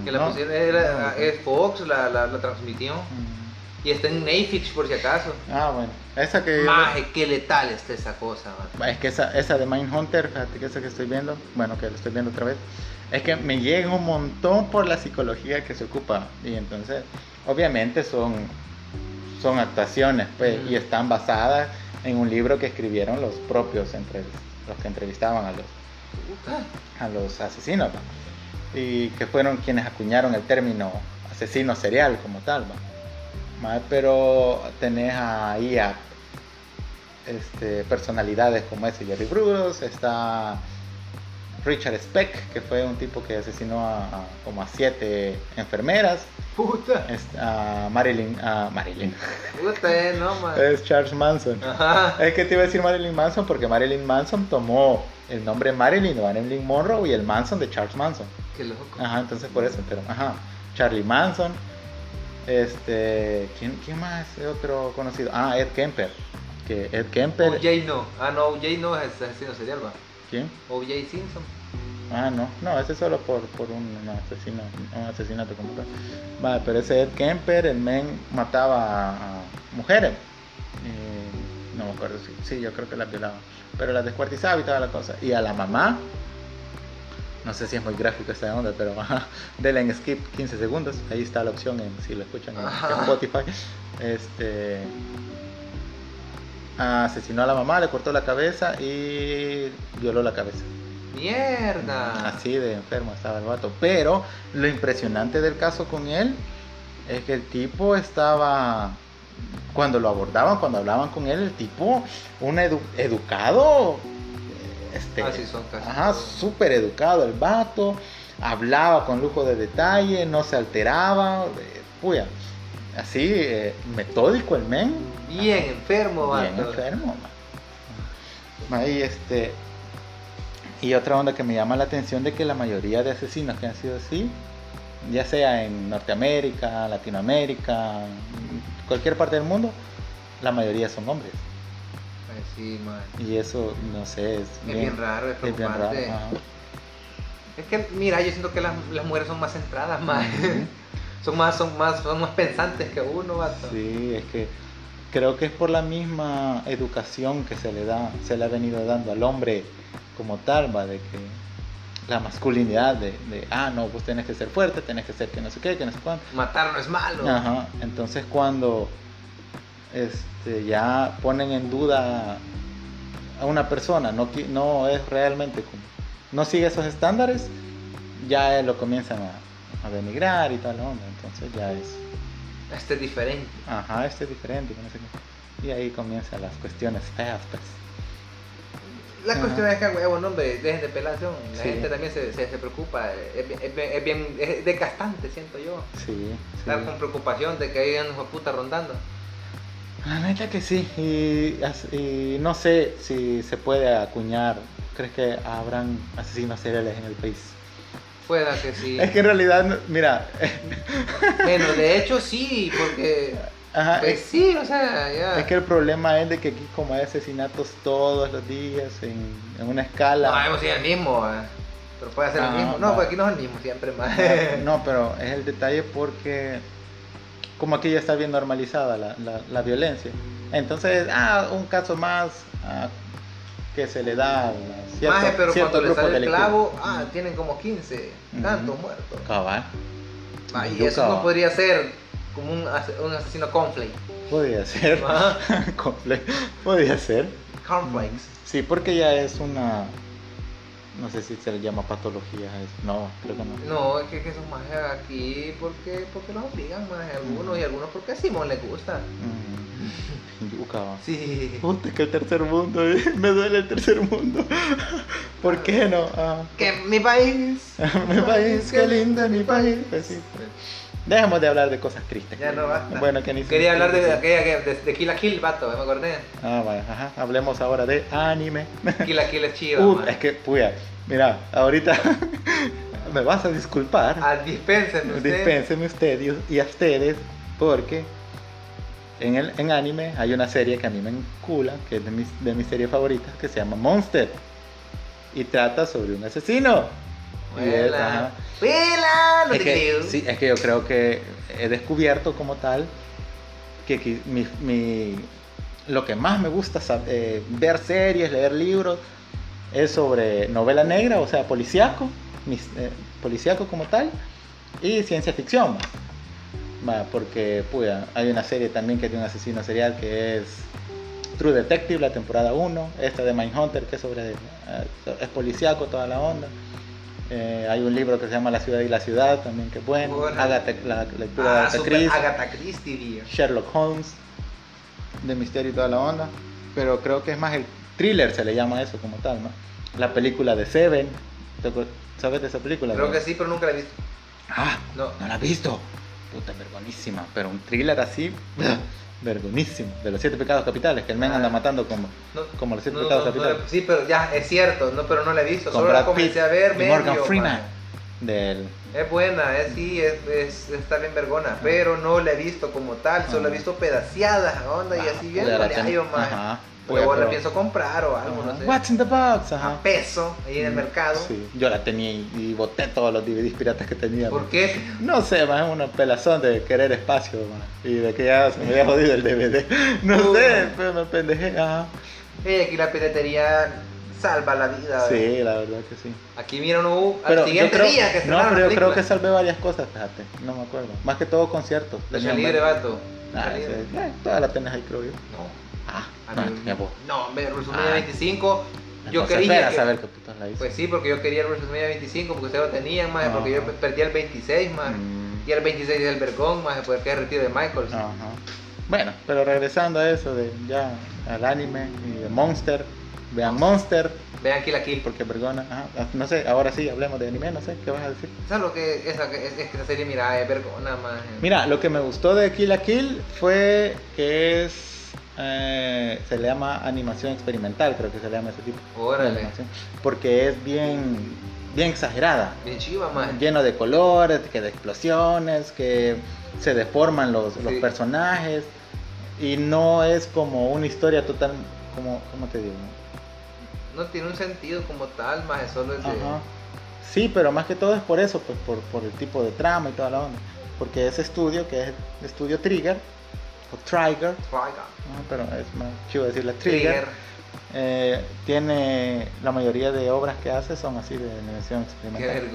mm, Que la no, pusieron, era- no, es Fox, la, la, la transmitió. mm. Y está en Netflix por si acaso. Ah, bueno. Esa que... Maje, qué letal está esa cosa, maje. Es que esa, esa de Mindhunter, fíjate que esa que estoy viendo, bueno, que la estoy viendo otra vez, es que me llega un montón por la psicología que se ocupa. Y entonces, obviamente son, son actuaciones, pues, Mm. y están basadas en un libro que escribieron los propios, entre, los que entrevistaban a los, a los asesinos, ¿va? y que fueron quienes acuñaron el término asesino serial como tal. Pero tenés ahí a este, personalidades como ese Jerry Bruce, está Richard Speck, que fue un tipo que asesinó a, a como a siete enfermeras, Puta. es- a Marilyn, a Marilyn, Puta, eh, no, es Charles Manson. Ajá. Es que te iba a decir Marilyn Manson porque Marilyn Manson tomó el nombre Marilyn de Marilyn Monroe y el Manson de Charles Manson. Qué loco. Ajá, entonces por eso, pero ajá. Charlie Manson. Este, ¿quién, quién más es otro conocido? Ah, Ed Kemper. Que Ed Kemper. OJ no. Ah, no, OJ no es asesino serial, va. ¿Quién? OJ Simpson. Ah, no, no, ese es solo por, por un, un asesino, un asesinato como tal. Vale, pero ese Ed Kemper, el men mataba a, mujeres. Y no me acuerdo si, sí, yo creo que las violaba. Pero las descuartizaba y toda la cosa. Y a la mamá, no sé si es muy gráfico esta onda, pero ajá, denle en skip 15 segundos. Ahí está la opción en, si lo escuchan en Spotify. Este asesinó a la mamá, le cortó la cabeza y violó la cabeza. Mierda. Así de enfermo estaba el vato. Pero lo impresionante del caso con él es que el tipo estaba. Cuando lo abordaban, cuando hablaban con él, el tipo, un edu- educado. Este, Así son casi Ajá, súper educado el vato. Hablaba con lujo de detalle, no se alteraba. eh, puya, así, eh, metódico el men. Bien enfermo, Bien vato. enfermo, man. Ahí, este. Y otra onda que me llama la atención de que la mayoría de asesinos que han sido así, ya sea en Norteamérica, Latinoamérica, cualquier parte del mundo, la mayoría son hombres. Ay, sí. Y eso, no sé, es, Es bien raro, es es bien raro. preocupante. ajá. Es que, mira, yo siento que las, las mujeres son más centradas, más. Son más, son más, son más pensantes que uno, vato. Sí, es que creo que es por la misma educación que se le da, se le ha venido dando al hombre como tal, va, de que la masculinidad de, de, ah, no, vos tenés que ser fuerte, tenés que ser que no sé qué, que no sé cuánto. Matar no es malo. Ajá, entonces cuando este, ya ponen en duda a una persona, no, no es realmente como, no sigue esos estándares, ya lo comienzan a, a denigrar y tal onda, entonces ya es, Este es diferente. ajá, este es diferente, no sé qué. y ahí comienzan las cuestiones feas, pues. La Ajá. cuestión es que, huevo, no, hombre, dejen de pelación. La Sí. gente también se, se, se preocupa. Es, bien- es, bien- es bien es desgastante, siento yo. Sí, Estar sí. con preocupación de que hay unos puta rondando. La neta que sí, y, y no sé si se puede acuñar, ¿crees que habrán asesinos seriales en el país? Pueda que sí. Es que en realidad, mira, Bueno, de hecho sí, porque. Ajá, Pues es, sí, o sea, ya. es que el problema es de que aquí como hay asesinatos todos los días en, en una escala... No, hemos sido el mismo, eh. pero puede ser el mismo. No, pues aquí no es el mismo siempre más. No, pero es el detalle porque como aquí ya está bien normalizada la, la- la violencia. Entonces, ah, un caso más ah, que se le da a cierto, Maje, pero cierto cuando le grupo sale el clavo, ah, tienen como 15, Ujú. tantos muertos. Cabal. Ah, y eso no podría ser como un, as- un asesino cornflake. Podría ser. Ajá. Comple- Podría ser. Cornflakes. Sí, porque ya es una... No sé si se le llama patología. es- No, creo que no. No, es que, que esos majes aquí, porque, porque los obligan más algunos y algunos porque a Simón le gusta. Mm, yuca. Sí. Puta, que el tercer mundo, eh, me duele el tercer mundo. ¿Por qué no? Ah, Que mi país. mi país, qué lindo mi país. Pues sí. Dejemos de hablar de cosas tristes. Ya no basta. Bueno, que ni Quería hablar de aquella que de, de Kill la Kill, vato, me acordé. Ah, vaya, ajá. Hablemos ahora de anime. Kill la Kill es chiva, Uh, es que, puya, mira, ahorita me vas a disculpar. Ah, dispénsenme usted. Dispénseme usted y- y a ustedes, porque en, el, en anime hay una serie que a mí me encula, que es de mis, de mis series favoritas, que se llama Monster. Y trata sobre un asesino. Es- no Es te que, creo. sí, es que yo creo que he descubierto como tal que qui- mi, mi- lo que más me gusta sab- eh, ver series, leer libros, es sobre novela negra, o sea, policíaco, mis- eh, policíaco como tal, y ciencia ficción. Va, porque puya, hay una serie también que tiene un asesino serial que es True Detective, la temporada 1, esta de Mindhunter que es sobre, eh, es policíaco toda la onda. Eh, hay un libro que se llama La ciudad y la ciudad también que bueno. Bueno. Agatha- la lectura de Ah, Agatha super Christie. Agatha Christie. Sherlock Holmes, de misterio y toda la onda. Pero creo que es más el thriller, se le llama eso como tal, ¿no? La película de Seven. ¿te acuer- ¿Sabes de esa película? Creo que sí, pero nunca la he visto. Ah, No. no la has visto. Puta, vergonísima. Pero un thriller así, vergonísimo. De los siete pecados capitales, que el men Ah. anda matando como, No, como los siete no, pecados no, capitales. sí, pero ya, es cierto, no, pero no la he visto. Con Solo la comencé Pitt a ver y medio, Morgan Freeman. Del, Es buena, es, sí, es, es- está bien vergona, pero no la he visto como tal, solo he Ah. visto pedaciadas, onda, y así bien, vale, ten- Luego Pero- la pienso comprar o algo, Ajá. no sé. What's in the box? Ajá. A peso, ahí en el Mm, mercado. Sí, yo la tenía y, y boté todos los DVDs piratas que tenía. ¿Por man. qué? No sé, más es una pelazón de querer espacio, man. Y de que ya se me había jodido el DVD. No Uh. sé, pero me pendejé. Ajá. Eh, aquí la piratería salva la vida. Sí, la verdad que sí. Aquí uno Pero al siguiente creo, día que no, estrenaron pero yo creo que salvé varias cosas, fíjate. No me acuerdo. Más que todo conciertos. Tenían libre, vato. Ah, libre. sí, eh, todas las tenés ahí, creo yo. No. Ah, A no, mí- hombre, WrestleMania Ah. 25. Yo quería. que- saber qué putas la hizo. Pues sí, porque yo quería el WrestleMania 25 porque ustedes lo tenían, más porque yo Ajá. perdí el 26, más. Mm. Y el 26 es el Vergón, más porque es el retiro de Michaels. Ajá. Bueno, pero regresando a eso de ya al anime y de Monster, vean Monster, Vean Kill la Kill. porque vergona, ajá, no sé, ahora sí hablemos de anime, no sé, ¿qué vas a decir? ¿Sabes lo que esa, es, es que esa serie, mira, es vergona, más. Mira, lo que me gustó de Kill la Kill fue que es eh, se le llama animación experimental, creo que se le llama ese tipo. de Órale. animación, porque es bien, bien exagerada. Bien chiva, maje. lleno de colores, que de explosiones, que se deforman los, los personajes y no es como una historia total, como, ¿cómo te digo? No tiene un sentido como tal, maje, solo es de... Ajá. Sí, pero más que todo es por eso, pues por, por el tipo de trama y toda la onda. Porque ese estudio, que es el estudio Trigger, o Trigger, Trigger. ¿No? pero es más chido decirle Trigger, Trigger. eh, tiene la mayoría de obras que hace son así de animación Qué experimental.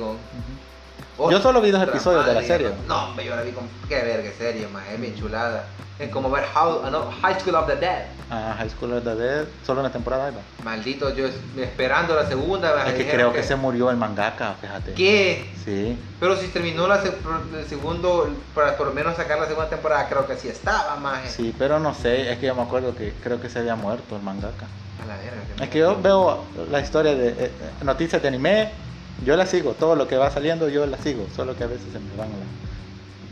Yo solo vi dos episodios de la madre, serie. No, hombre, yo la vi con... Qué verga serie, maje, es bien chulada. Es como ver How, ah, no, High School of the Dead. Ah, High School of the Dead, solo una temporada. Maldito, yo es- esperando la segunda. Es que creo que se murió el mangaka, fíjate. ¿Qué? Sí. Pero si terminó la se- el segundo, para por lo menos sacar la segunda temporada, creo que sí estaba, maje. Sí, pero no sé, es que yo me acuerdo que creo que se había muerto el mangaka. A la verga. que Es que yo veo la historia de eh, eh, noticias de anime, yo la sigo, todo lo que va saliendo yo la sigo, solo que a veces se me van la...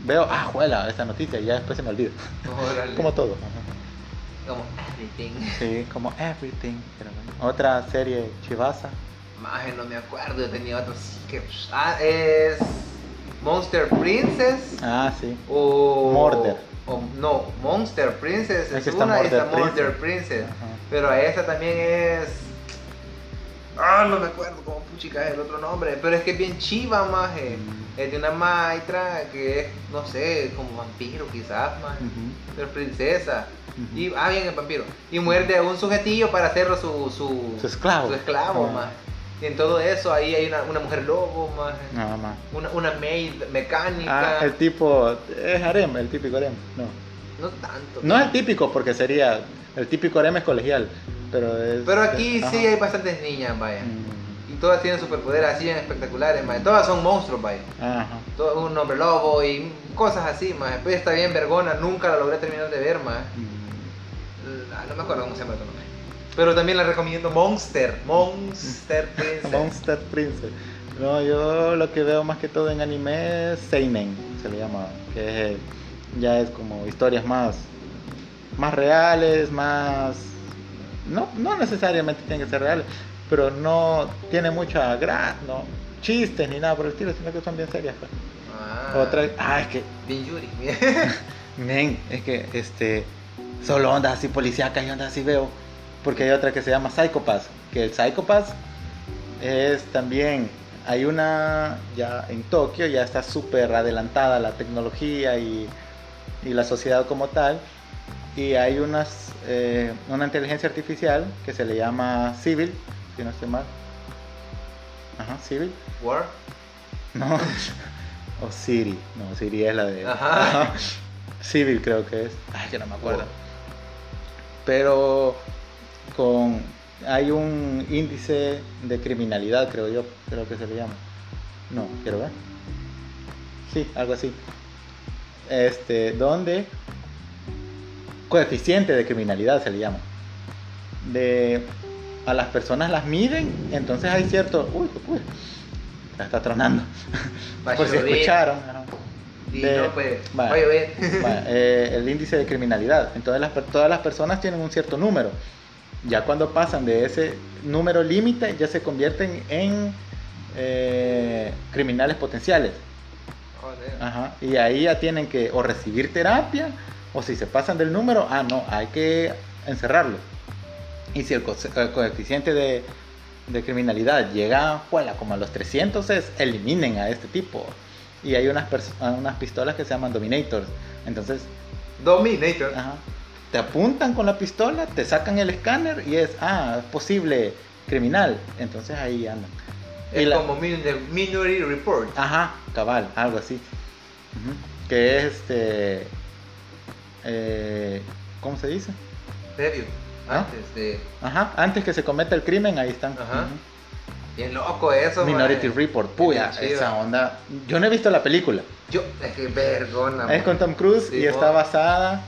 Veo, ah, juela, esta noticia y ya después se me olvida. Como todo. ajá. Como everything. Sí, como everything. pero. Otra serie chivasa. Maje, no me acuerdo, yo tenía otro sí que... Ah, es... Monster Princess Ah, sí. o... Murder. o- no, Monster Princess Es es, que está una y Murder está Murder Princess. Ajá. Pero esa también es... Ah, no me acuerdo cómo puchica es el otro nombre, pero es que es bien chiva, maje. Mm. Es de una maitra que es, no sé, como vampiro quizás, maje. Ujú. Pero princesa. Y, ah, bien, el vampiro. Y muerde a un sujetillo para hacerlo su, su, Su esclavo. su esclavo, Ah. maje. Y en todo eso, ahí hay una, una mujer lobo, maje. Nada más. Una, una maid mecánica. Ah, el tipo, es harem, el típico harem. No. No tanto. No es el típico, porque sería, el típico harem es colegial. Pero es... Pero aquí ajá. sí hay bastantes niñas, vaya. Mm, Y todas tienen superpoderes así bien espectaculares, maje. Todas son monstruos, vaya. Ajá. Todo, un hombre lobo y cosas así, maje. Pero está bien vergona, nunca la logré terminar de ver. Mm. La- No me acuerdo cómo se llama el nombre. Pero también la recomiendo Monster. Monster Princess. Monster Princess. No, yo lo que veo más que todo en anime es Seinen, se le llama, que es, ya es como historias más, más reales, más... No, no necesariamente tienen que ser reales, pero no tiene mucha gra, no, chistes ni nada por el estilo, sino que son bien serias. pues. Ah, Otra, ah, es que, Bien Yuri. men, es que este, solo ondas así policíacas y ondas así veo, porque hay otra que se llama Psychopath, que el Psychopath es también, hay una, ya en Tokio ya está súper adelantada la tecnología y, y la sociedad como tal, y hay unas, eh, una inteligencia artificial que se le llama Civil, si no estoy mal. Ajá, Civil. War. No. O Siri. No, Siri es la de. Ajá. Ajá. Civil creo que es. Ay, que no me acuerdo. Pero con hay un índice de criminalidad, creo yo, creo que se le llama. No, quiero ver. Sí, algo así. Este, donde coeficiente de criminalidad se le llama. De a las personas las miden, entonces hay cierto, uy, pude. Ya está tronando. Va Por si llover. escucharon. Y De- no, pues. Va. Va a llover. Va, eh, el índice de criminalidad. Entonces las, todas las personas tienen un cierto número. Ya cuando pasan de ese número límite, ya se convierten en eh, criminales potenciales. Ajá. Y ahí ya tienen que o recibir terapia, o si se pasan del número, ah, no, hay que encerrarlo. Y si el, co- el coeficiente de, de criminalidad llega juela, como a los 300, es eliminen a este tipo. Y hay unas, ah, unas pistolas que se llaman Dominators. Entonces, Dominator. ajá, te apuntan con la pistola, te sacan el escáner y es, ah, es posible criminal. Entonces ahí andan. Es la- como Minority Report. Ajá, cabal, algo así. Ujú. Que es este. Eh, ¿Cómo se dice? Previo. ¿Ah? Antes de. Ajá, antes que se cometa el crimen, ahí están. Ajá. Bien loco eso, Minority mae. Report, puya, esa onda. Yo no he visto la película. Yo, es que vergona. Es con Tom Cruise Sí, y está basada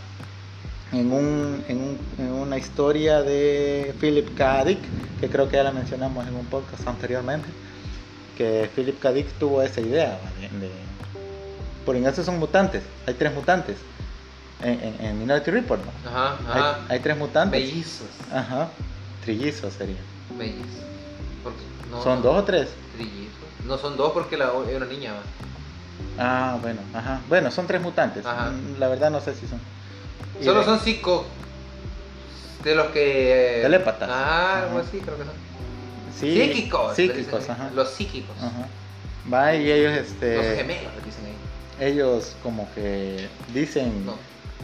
en, un, en, un- en una historia de Philip K. Dick, que creo que ya la mencionamos en un podcast anteriormente. Que Philip K. Dick tuvo esa idea. de- de- Por eso son mutantes, hay tres mutantes. En, en- en Minority Report, ¿no? Ajá, Hay, ajá. hay tres mutantes. Mellizos. Ajá. Trillizos serían. Mellizos. No, ¿Son no, dos o tres? Trillizos. No son dos porque la, es una niña. va. Ah, bueno, ajá. Bueno, son tres mutantes. Ajá. Mm, La verdad no sé si son. Solo de- son psico. De los que. Telépatas. Ah, algo así creo que son. Sí, psíquicos. Psíquicos, dicen. ajá. Los psíquicos. Ajá. Va y ellos, este. Los gemelos, dicen ahí. ellos como que dicen, No.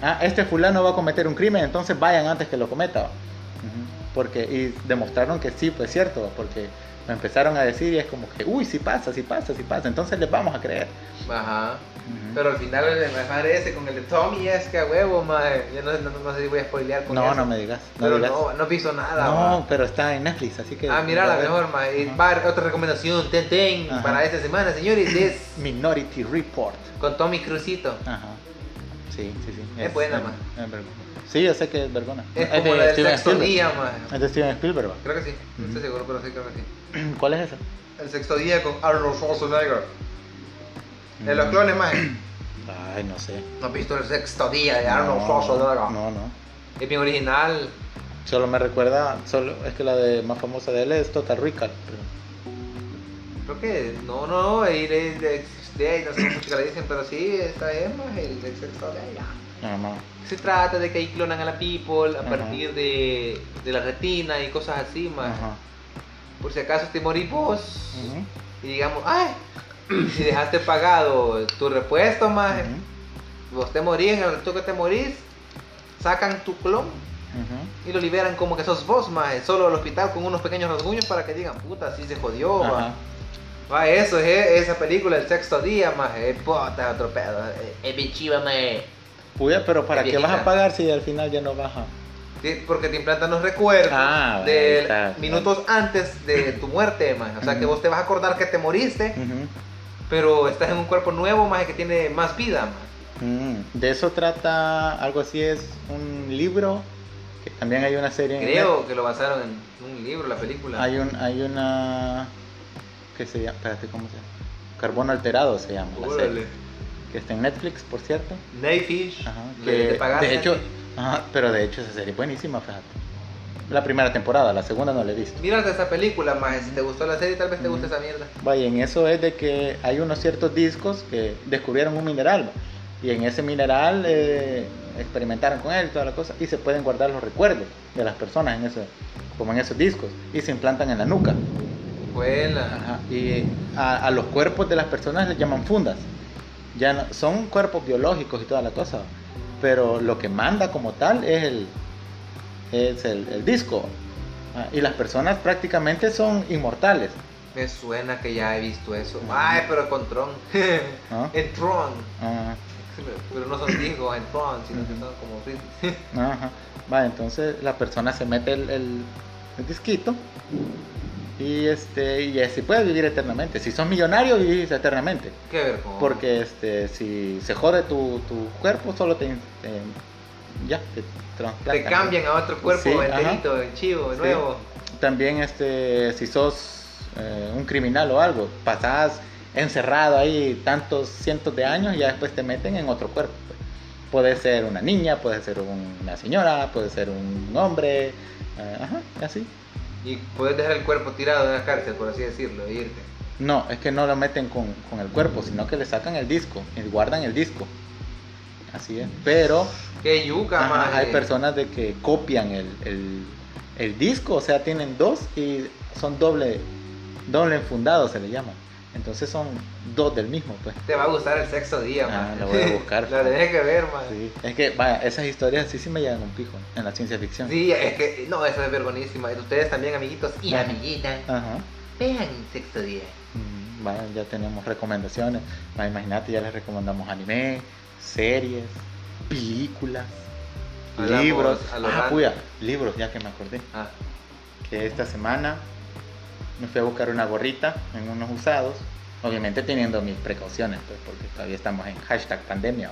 Ah, este fulano va a cometer un crimen, entonces vayan antes que lo cometa. Porque, y demostraron que sí, pues cierto, porque lo empezaron a decir y es como que, uy, sí pasa, sí pasa, sí pasa, entonces les vamos a creer. Ajá. Pero al final el de madre ese con el de Tommy es que a huevo, madre. Yo no, no, no sé si voy a spoilear con no, eso. no me digas. No, Pero digas. no, no visto nada, No, ma. pero está en Netflix, así que... Ah, mira, la mejor, ma. Y Ajá. va, otra recomendación, ten, ten, para esta semana, señores, es Minority Report. con Tommy Crucito. Ajá. Sí, sí, sí. Es buena, es- ma. es vergona. Sí, yo sé que es vergona. Es como la del Steven sexto día, ma. Es de Steven Spielberg. Creo que sí, no estoy seguro, pero sí creo que sí. ¿Cuál es esa? El sexto día con Arnold Schwarzenegger. De Mm. los clones, más. Ay, no sé. ¿No has visto el sexto día de Arnold No, Schwarzenegger? No, no. Es bien original. Solo me recuerda, solo es que la de más famosa de él es Total Recall. Creo que no, no, ahí le- le existe, no sé que la dicen, pero sí, esta es más el sexto día. pero- No, no. Se trata de que ahí clonan a la people a Ajá. partir de, de la retina y cosas así, más. Ajá. Por si acaso te morís vos y digamos, ay, si dejaste pagado tu repuesto, más, vos te morís, en el rato que te morís, sacan tu clon y lo liberan como que sos vos, más, solo al hospital con unos pequeños rasguños para que digan, puta, así se jodió, Va, eso es esa película, el sexto día, más, es puta, otro pedo, es- es bien chiva, más. Puya, pero ¿para qué vas a pagar si al final ya no vas a...? Sí, porque te implantan los recuerdos Ah, de está, minutos antes de tu muerte, más. O sea que vos te vas a acordar que te moriste, pero estás en un cuerpo nuevo, más que tiene más vida, más. Mm, De eso trata, algo así es un libro, que también hay una serie en Creo que lo basaron en un libro, la película. Hay, un, hay una que se llama, espérate, ¿cómo se llama? Carbono alterado se llama la serie, que está en Netflix, por cierto. Ajá, le- que pagaste de a hecho, ajá, pero de hecho esa serie es buenísima, fíjate. La primera temporada, la segunda no la he visto. Mírate esa película, más. Si te gustó la serie, tal vez te guste Ujú. esa mierda. Vaya, en eso es de que hay unos ciertos discos que descubrieron un mineral, y en ese mineral eh, experimentaron con él y toda la cosa, y se pueden guardar los recuerdos de las personas en ese, como en esos discos, y se implantan en la nuca. Ajá, Y a, a los cuerpos de las personas les llaman fundas. Ya no- son cuerpos biológicos y toda la cosa, pero lo que manda como tal es el, es el, el disco. Ah, Y las personas prácticamente son inmortales. Me suena que ya he visto eso. Ay, pero con Tron. ¿Ah? en Tron. Pero no son discos en Tron, sino que son como. Ajá. Va, entonces la persona se mete el, el, el disquito y este y así puedes vivir eternamente. Si sos millonario vivís eternamente. Qué ver con. Porque este si se jode tu, tu cuerpo solo te, te- ya te te cambian a otro cuerpo Sí, ajá. enterito, chivo, Sí. nuevo. También este si sos eh, un criminal o algo, pasás encerrado ahí tantos cientos de años y ya después te meten en otro cuerpo. pues. Puede ser una niña, puede ser una señora, puede ser un hombre, eh, ajá, así. Y puedes dejar el cuerpo tirado en la cárcel, por así decirlo, e irte. No, es que no lo meten con, con el cuerpo, sino que le sacan el disco y guardan el disco. Así es. Pero Qué yuca, ajá, hay personas de que copian el, el- el disco, o sea, tienen dos y son doble, doble enfundado, se le llama. Entonces son dos del mismo, pues. Te va a gustar el sexto día, Ah, man. lo voy a buscar. lo tenés que ver, man. Sí. Es que, vaya, esas historias sí sí me llegan un pijo en la ciencia ficción. Sí, es que, no, esa es vergonísima. Ustedes también, amiguitos y amiguitas, Ajá. vean sexto día. Mm, Vaya, ya tenemos recomendaciones. Imagínate, ya les recomendamos anime, series, películas, Hablamos libros. a Ah, puya, libros, ya que me acordé. Ah, Que esta semana me fui a buscar una gorrita en unos usados. Obviamente teniendo mis precauciones, pues, porque todavía estamos en hashtag pandemia.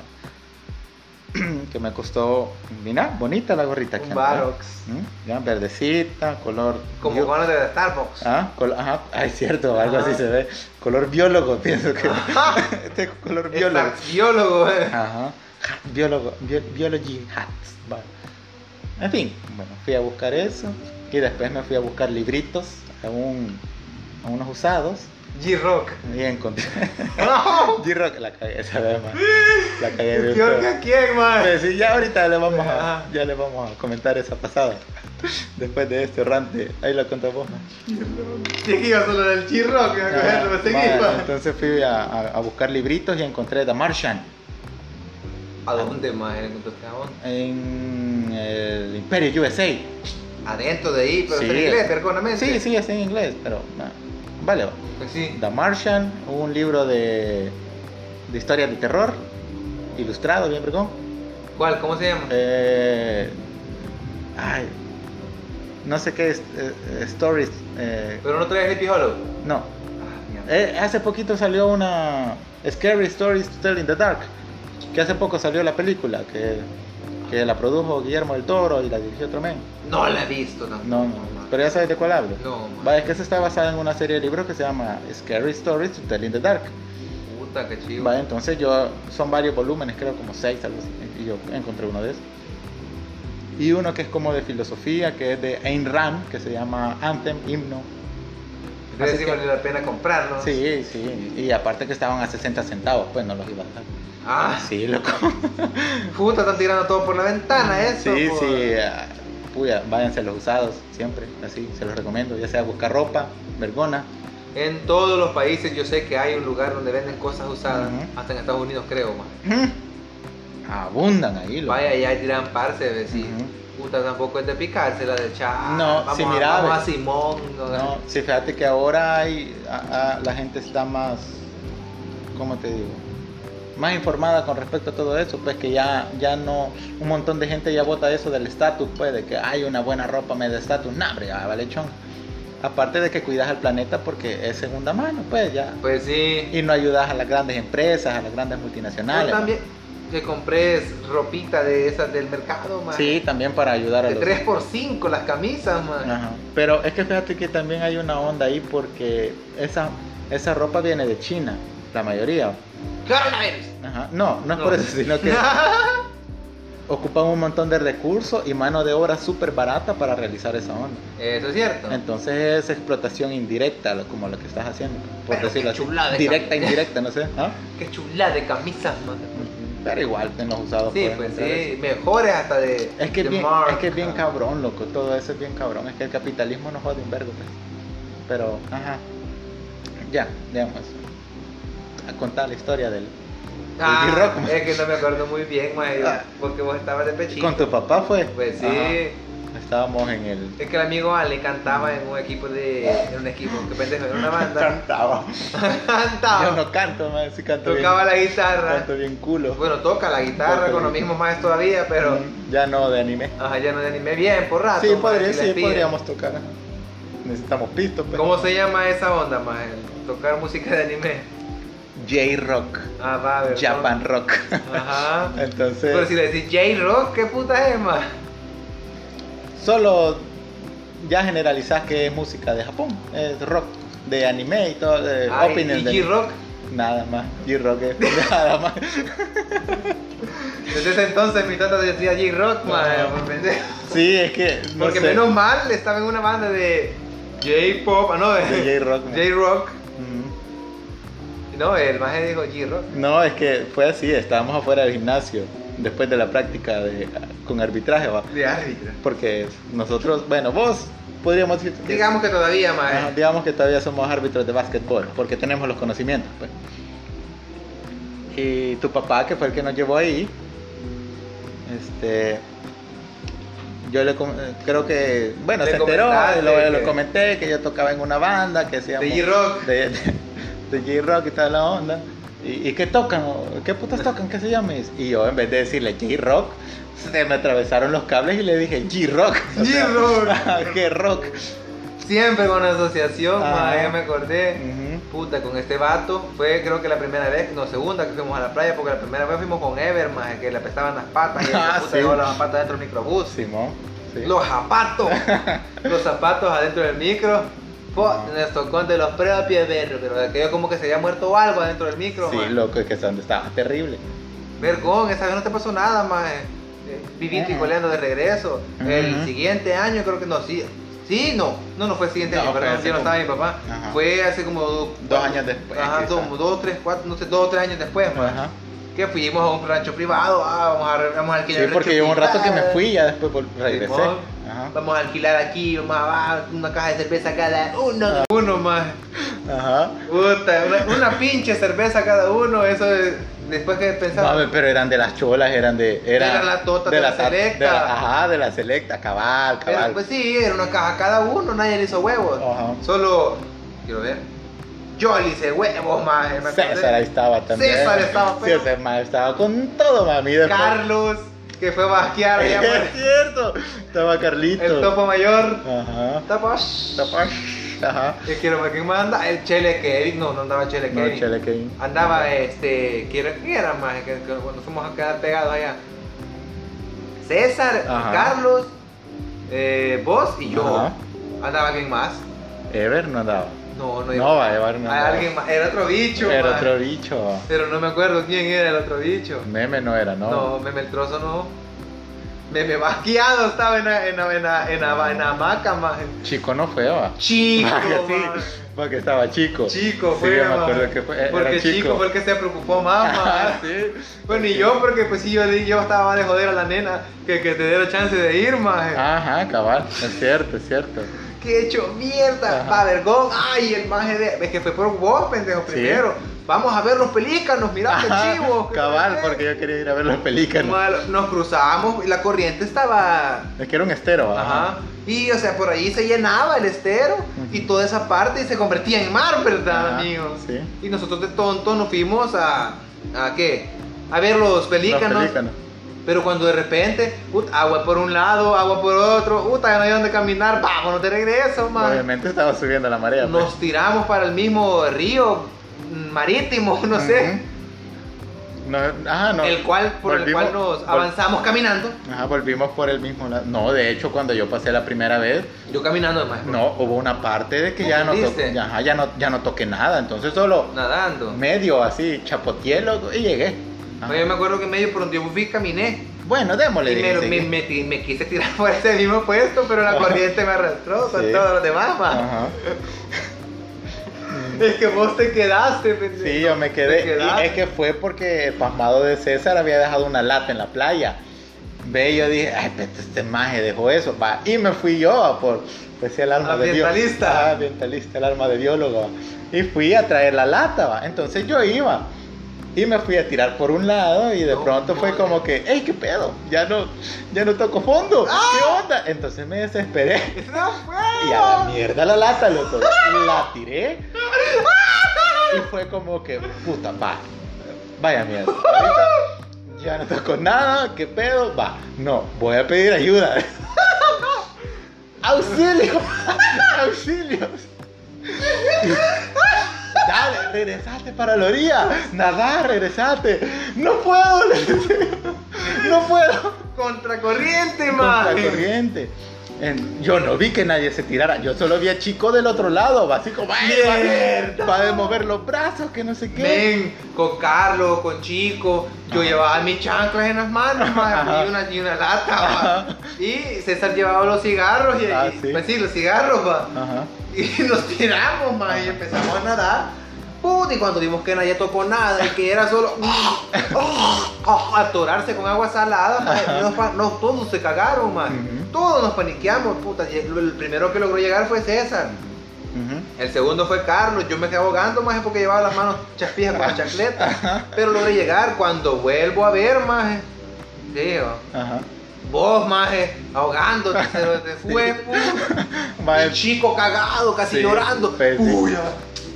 que me costó, mira, bonita la gorrita. que un Barox. ¿Mm? Ya, verdecita, color. Como bio- de Starbucks. Ah, col- ajá, es cierto, algo Ajá. así se ve. Color biólogo, pienso que. este es color biólogo. Biólogo, eh. Ajá. Biólogo, bio- biology hats. va. En fin, bueno, fui a buscar eso y después me fui a buscar libritos a, un, a unos usados G-Rock. y encontré. No. G-Rock, la cagué esa vez, man. La cagué bien Peor que a quién, man. Pues sí, ya ahorita le vamos a, ya le vamos a comentar esa pasada. Después de este rante, ahí lo contamos. man. Sí, que iba solo del G-Rock, Ah, entonces fui a, a- a buscar libritos y encontré The Martian ¿A dónde, más? ¿Encontraste a dónde? en el Imperio USA. Adentro de ahí, pero Sí. está en inglés, perdóname. Sí, sí, es en inglés, pero vale. va. Pues sí. The Martian, un libro de, de historia de terror, ilustrado, bien vergón. ¿Cuál? ¿Cómo se llama? Eh, ay, no sé qué es, eh, eh, stories. eh, Pero no traes Sleepy Hollow. no, Ah, hace poquito salió una Scary Stories to Tell in the Dark. Que hace poco salió la película que, que la produjo Guillermo del Toro y la dirigió otro men. No la he visto tampoco. No, no, pero ya sabes de cuál hablo. No, man. Va, es que esa está basada en una serie de libros que se llama Scary Stories to Tell in the Dark. Puta, qué chido. Va, entonces yo, son varios volúmenes, creo como seis, algo así. Y yo encontré uno de esos. Y uno que es como de filosofía, que es de Ayn Rand, que se llama Anthem, himno. Entonces sí vale la pena comprarlo. Sí, sí. Y aparte que estaban a 60 centavos, pues no los iba a dar. Ah, Sí, loco. puta, están tirando todo por la ventana eso. Sí, sí. ah, Puya, váyanse a los usados, siempre. Así, se los recomiendo. Ya sea buscar ropa, vergona. En todos los países yo sé que hay un lugar donde venden cosas usadas. Hasta en Estados Unidos creo, man. Abundan ahí, loco. Vaya allá y tiran parce, ve si. Ujú. Puta, tampoco es de picarse la de chá. No, vamos sí, a, Vamos Simón. no, No, sí, fíjate que ahora hay, a- a- la gente está más, ¿cómo te digo? Más informada con respecto a todo eso, pues que ya, ya no, un montón de gente ya vota eso del estatus, pues, de que hay una buena ropa me da estatus, nah, hombre, ya vale chonga. Aparte de que cuidas al planeta porque es segunda mano, pues, ya. Pues sí. Y no ayudas a las grandes empresas, a las grandes Yo multinacionales. también que compré ropita de esas del mercado, man. Sí, también para ayudar a De los... 3 por 5 las camisas, man. Ajá. Pero es que fíjate que también hay una onda ahí porque esa, esa ropa viene de China, la mayoría. Coronavirus. Ajá. No, no es No. por eso, sino que ocupan un montón de recursos y mano de obra súper barata para realizar esa onda. Eso es cierto. Entonces es explotación indirecta, como lo que estás haciendo, por Pero decirlo qué así. chulada de Directa, indirecta, no sé. ¿ah? Qué chula de camisas, man. Pero igual en los usados Sí, pues eso. sí. Mejores hasta de. Es que, de bien, marca. es que es bien cabrón, loco, todo eso es bien cabrón. Es que el capitalismo nos jode un vergo, pues. Pero, ajá. Ya, digamos. A contar la historia del. Ah, G-Rock, man. es que no me acuerdo muy bien, yo- Ah. porque vos estabas de pechito. Con tu papá fue. Pues sí. Ajá. Estábamos en el. Es que el amigo Ale cantaba en un equipo de. En un equipo, que pendejo, en una banda. Cantaba. cantaba. Yo no canto, man, sí canto Tocaba bien. la guitarra. Canto bien culo. Bueno, toca la guitarra con los mismos más todavía, pero. Mm, Ya no de anime. Ajá, ya no te animé bien por rato. Sí, podría, sí, podríamos tocar. Necesitamos pistos, pues. ¿Cómo se llama esa onda, más? Tocar música de anime. J-Rock. Ah, va, a ver. Japan Rock. Ajá. Entonces. Pero si le decís J-Rock, ¿qué puta es, más? solo ya generalizás que es música de Japón, es rock, de anime y todo, de Ay, opening ¿Y de- G-Rock? Nada más, G-Rock es nada más. Desde ese entonces mi tata decía J-Rock, No. Sí, es que no Porque sé. menos mal estaba en una banda de J-Pop, ah, no, De J-Rock. J-Rock. No, el más dijo J-Rock. No, es que fue así, estábamos afuera del gimnasio después de la práctica de, con arbitraje, ¿va? De árbitro. porque nosotros, bueno, vos podríamos decir que- Digamos que todavía, más. Ajá, digamos que todavía somos árbitros de básquetbol, porque tenemos los conocimientos, pues. Y tu papá, que fue el que nos llevó ahí, este, yo le creo que, bueno, Le se enteró, lo, lo comenté, que yo tocaba en una banda que se llama... De J-Rock. De, J-Rock y toda la onda. ¿Y, y qué tocan? ¿Qué putas tocan? ¿Qué se llama? Y yo, en vez de decirle J-Rock, se me atravesaron los cables y le dije G-Rock. J-Rock. ¿Qué rock? Siempre con asociación, más, ya me acordé. Puta, con este vato, fue creo que la primera vez, no, segunda que fuimos a la playa, porque la primera vez fuimos con Ever, que le apestaban las patas y Ah, puta sí. llevó las patas dentro del microbús. Simón. Sí. Los zapatos, los zapatos adentro del micro. Po, nos tocó de los propios berros, pero de aquello como que se había muerto algo adentro del micro. Sí, man. loco, es que donde estaba terrible. Vergón, esa vez no te pasó nada, más. Viviste y Ujú. coleando de regreso. El Ujú. siguiente año, creo que no, sí. Sí, no, no, no fue el siguiente No, año, fue perdón, yo no como- estaba mi papá. Ajá. Fue hace como do- Dos años después, Ajá, dos, dos, tres, cuatro, no sé, dos o tres años después, más. Ajá. Que fuimos a un rancho privado, ah, vamos a, vamos a alquilar Sí, el porque llevo un rato que me fui y ya después regresé. Ajá. Vamos a alquilar aquí, vamos a una caja de cerveza cada uno. Uno más. Ajá. Puta, una, una pinche cerveza cada uno, eso es, después que pensaba. No, pero eran de las cholas, eran de. Era, Eran las totas de la ta- selecta. de la- ajá, de la selecta, cabal, Pero, cabal. pues sí, era una caja cada uno, nadie le hizo huevos. Ajá. Solo, quiero ver, yo le hice huevos, acordé. César ahí estaba también. César estaba, Sí, pero- man estaba con todo, mami. después- Carlos, que fue basquear allá por Es cierto. Estaba Carlito. el topo mayor. Ajá. Tapos. Tapos. Ajá. Y quiero ver quién más anda. El Chele Kevin, no, no andaba Chele No, Kevin. chele Kevin. Andaba este, ¿quién era, más? Cuando fuimos a quedar pegados allá. César, Ajá. Carlos, eh, vos y yo. Ajá. Andaba alguien más. Ever no andaba. No, no No, va, no Hay andaba. alguien más. Era otro bicho. Era man. otro bicho. Pero no me acuerdo quién era el otro bicho. Meme no era, ¿no? No, Meme el trozo no. Meme basqueado estaba en la, en la, en la, en la, en la hamaca, más. Chico no fue, va. Chico, Porque sí, man. porque estaba chico. Chico, Sí, fue, yo me man. acuerdo que fue. Porque chico. chico fue el que se preocupó más, man. Ah, sí. Bueno, y yo, porque pues sí, yo, yo estaba de joder a la nena que, que te diera chance de ir, más. Ajá, cabal. Es cierto, es cierto. Que he hecho mierda, Ajá. va vergón. Ay, el maje de. Es que fue por vos, pendejo, Sí. primero. Vamos a ver los pelícanos, mirá qué Ajá, chivo. que cabal, qué. porque yo quería ir a ver los pelícanos. Mal, Nos cruzamos y la corriente estaba. Es que era un estero, ¿va? Ajá. Y o sea, por ahí se llenaba el estero y toda esa parte se convertía en mar, ¿verdad, Ajá, amigos? sí. Y nosotros de tonto nos fuimos a. ¿A qué? A ver los Los pelícanos. Pero cuando de repente, ut, agua por un lado, agua por otro, puta, ya no hay dónde caminar, vámonos de regreso, man. Obviamente estaba subiendo la marea. pues. Nos tiramos para el mismo río marítimo, no sé. No, ajá, no. el cual, por el cual nos avanzamos caminando. Ajá, volvimos por el mismo lado. No, de hecho, cuando yo pasé la primera vez, Yo caminando además, no, hubo una parte de que ¿No ya no, to- entendiste? ya, ajá, ya no ya no toqué nada. Entonces solo nadando. medio así, chapoteé loco, y llegué. Ajá. Yo me acuerdo que medio por donde yo fui caminé Bueno, démosle. y me, me, me me quise tirar por ese mismo puesto, pero la Ajá. corriente me arrastró con Sí. todos los demás, man. Ajá. Es que vos te quedaste, pendejo. Sí, yo me quedé. Y es que fue porque el pasmado de César había dejado una lata en la playa. Ve, yo dije, ay, pero este maje dejó eso. Va. Y me fui yo a por, pues el alma de Dios. Ambientalista. Ah, ambientalista, el alma de biólogo. Y fui a traer la lata, va. Entonces yo iba. Y me fui a tirar por un lado y de No, pronto fue como que, hey, qué pedo, ya no, ya no toco fondo, Ah. ¿qué onda? Entonces me desesperé. Y a la mierda la lata, loco. La tiré. Y fue como que, puta, va. Vaya mierda. Ahorita ya no toco nada, ¿qué pedo? Va. No, voy a pedir ayuda. ¡Auxilio! ¡Auxilio! Dale, regresate para la orilla. Nadar, regresate. No puedo. No puedo. Contracorriente, Contra man. corriente. En- yo no vi que nadie se tirara. Yo solo vi a Chico del otro lado, así como para mover los brazos, que no sé qué. Ven, con Carlos, con Chico, yo Ajá. llevaba mis chanclas en las manos, man, y una, y una lata, man. Y César llevaba los cigarros, y, Ah, y- sí. pues sí, los cigarros. Y nos tiramos, man, y empezamos a nadar. Puta, y cuando vimos que nadie tocó nada y que era solo atorarse con agua salada, Ajá. nos nos- todos se cagaron, man. Ujú. Todos nos paniqueamos, puta. y El el primero que logró llegar fue César. Ujú. El segundo fue Carlos, yo me quedé ahogando más porque llevaba las manos chaspijas con la chancleta. Pero logré llegar cuando vuelvo a ver, más. Ajá. vos, maje, ahogándote, se fue, Sí. Mae, El chico cagado, casi Sí, llorando. Uy,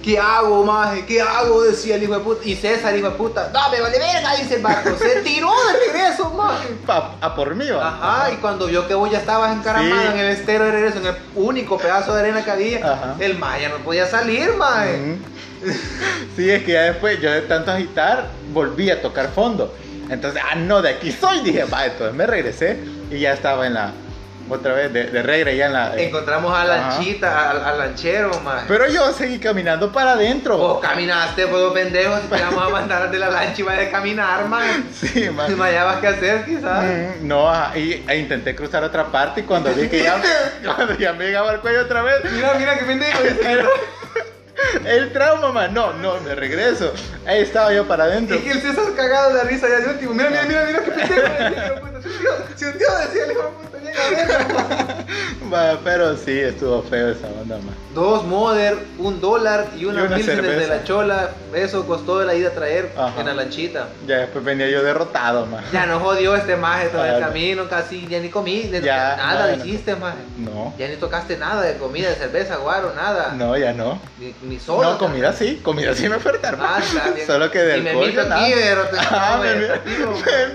¿qué hago, maje? ¿Qué hago? Decía el hijo de puta. Y César, hijo de puta, dame, vale verga, dice el barco. Se tiró de regreso, maje. pa- a por mí, va. Ajá, y cuando vio que vos ya estabas encaramado Sí. en el estero de regreso, en el único pedazo de arena que había, Ajá. el maya no podía salir, maje. Sí, es que ya después yo de tanto agitar volví a tocar fondo. Entonces, ah, no, de aquí soy, dije, va, entonces me regresé y ya estaba en la, otra vez, de, de regre ya en la... eh, Encontramos a. Lanchita, al, lanchero, maje. Pero yo seguí caminando para adentro. Vos caminaste, vos pendejo, si te vamos a mandar de la lancha y vas a caminar, man. Sí, man. Hayabas que hacer, quizás. Mm, No, ajá, y, e intenté cruzar otra parte y cuando vi que ya, cuando ya me llegaba al cuello otra vez, Mira, mira qué pendejo. el trauma, man, no, no, me regreso. Ahí estaba yo para adentro. Y el César cagado de la risa ya de último. Mira, mira, mira, mira qué pendejo. un tío- Si un tío decía, el hijo de pero sí, estuvo feo esa onda, man. Dos Moder, un dólar y una, Y una cerveza. la chola. Eso costó la ida a traer Ajá. en la lanchita. Ya después venía yo derrotado, man. Ya no jodió este maje todo el camino, casi ya ni comí, Ya, nada bueno. hiciste maje. No, Ya ni tocaste nada de comida, de cerveza, guaro, nada. no, ya no. Ni, ni solo. No, comida sí, comida sí me oferta, Ah, hermano. está bien. Solo que de Y me alcohol nada. aquí, pero te Ah, me me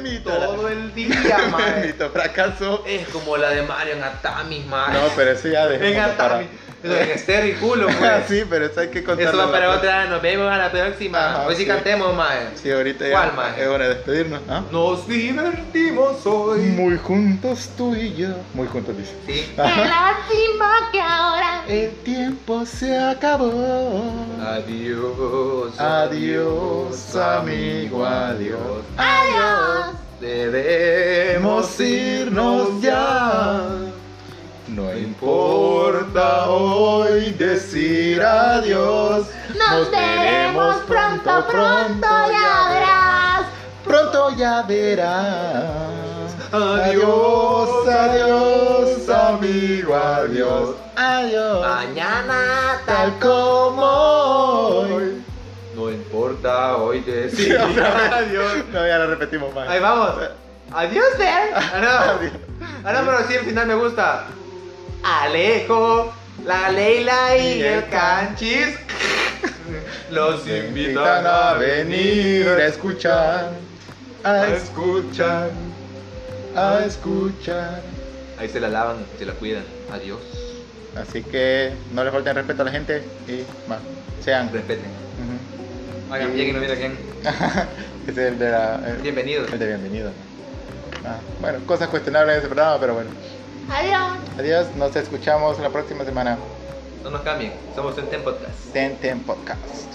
me. Todo el día, maje. Memito fracasó. Es como la de Mario en Atamis, maje. No, pero eso ya en dejemos para. Atamis. Eso en estéreo y culo, pues. sí, pero eso hay que contarlo. Eso va para otra, nos vemos a la próxima. Ajá, Hoy sí, sí. cantemos, maje. Sí, ahorita ya ¿Cuál, maje? es hora de despedirnos. ¿ah? Nos divertimos hoy. Muy juntos tú y yo. Muy juntos, dice. Sí. Qué lástima que ahora El tiempo se acabó. Adiós. Adiós, amigo, adiós. Adiós. Debemos irnos ya. No importa hoy decir adiós. Nos veremos pronto, pronto, ya verás. Pronto ya verás. Adiós, adiós, amigo, adiós. Adiós. Mañana Tal como hoy. No importa hoy decir adiós. No, ya lo repetimos más. Ahí vamos. Adiós, there. Ah, no. Adiós. Ah, no, pero sí, el final me gusta. Alejo, la Leila y el Canchis. Los invitan a venir a escuchar, a escuchar, a escuchar. Ahí se la lavan, se la cuidan. Adiós. Así que no le falten respeto a la gente y sean. Respeten. Hagan bien y no mira quién. Ese es el de la. el- Bienvenidos. El de bienvenido. Ah, bueno, cosas cuestionables en ese programa, pero bueno. Adiós. Adiós, nos escuchamos la próxima semana. No nos cambien. Somos un Ten Podcast. Ten Ten Podcast.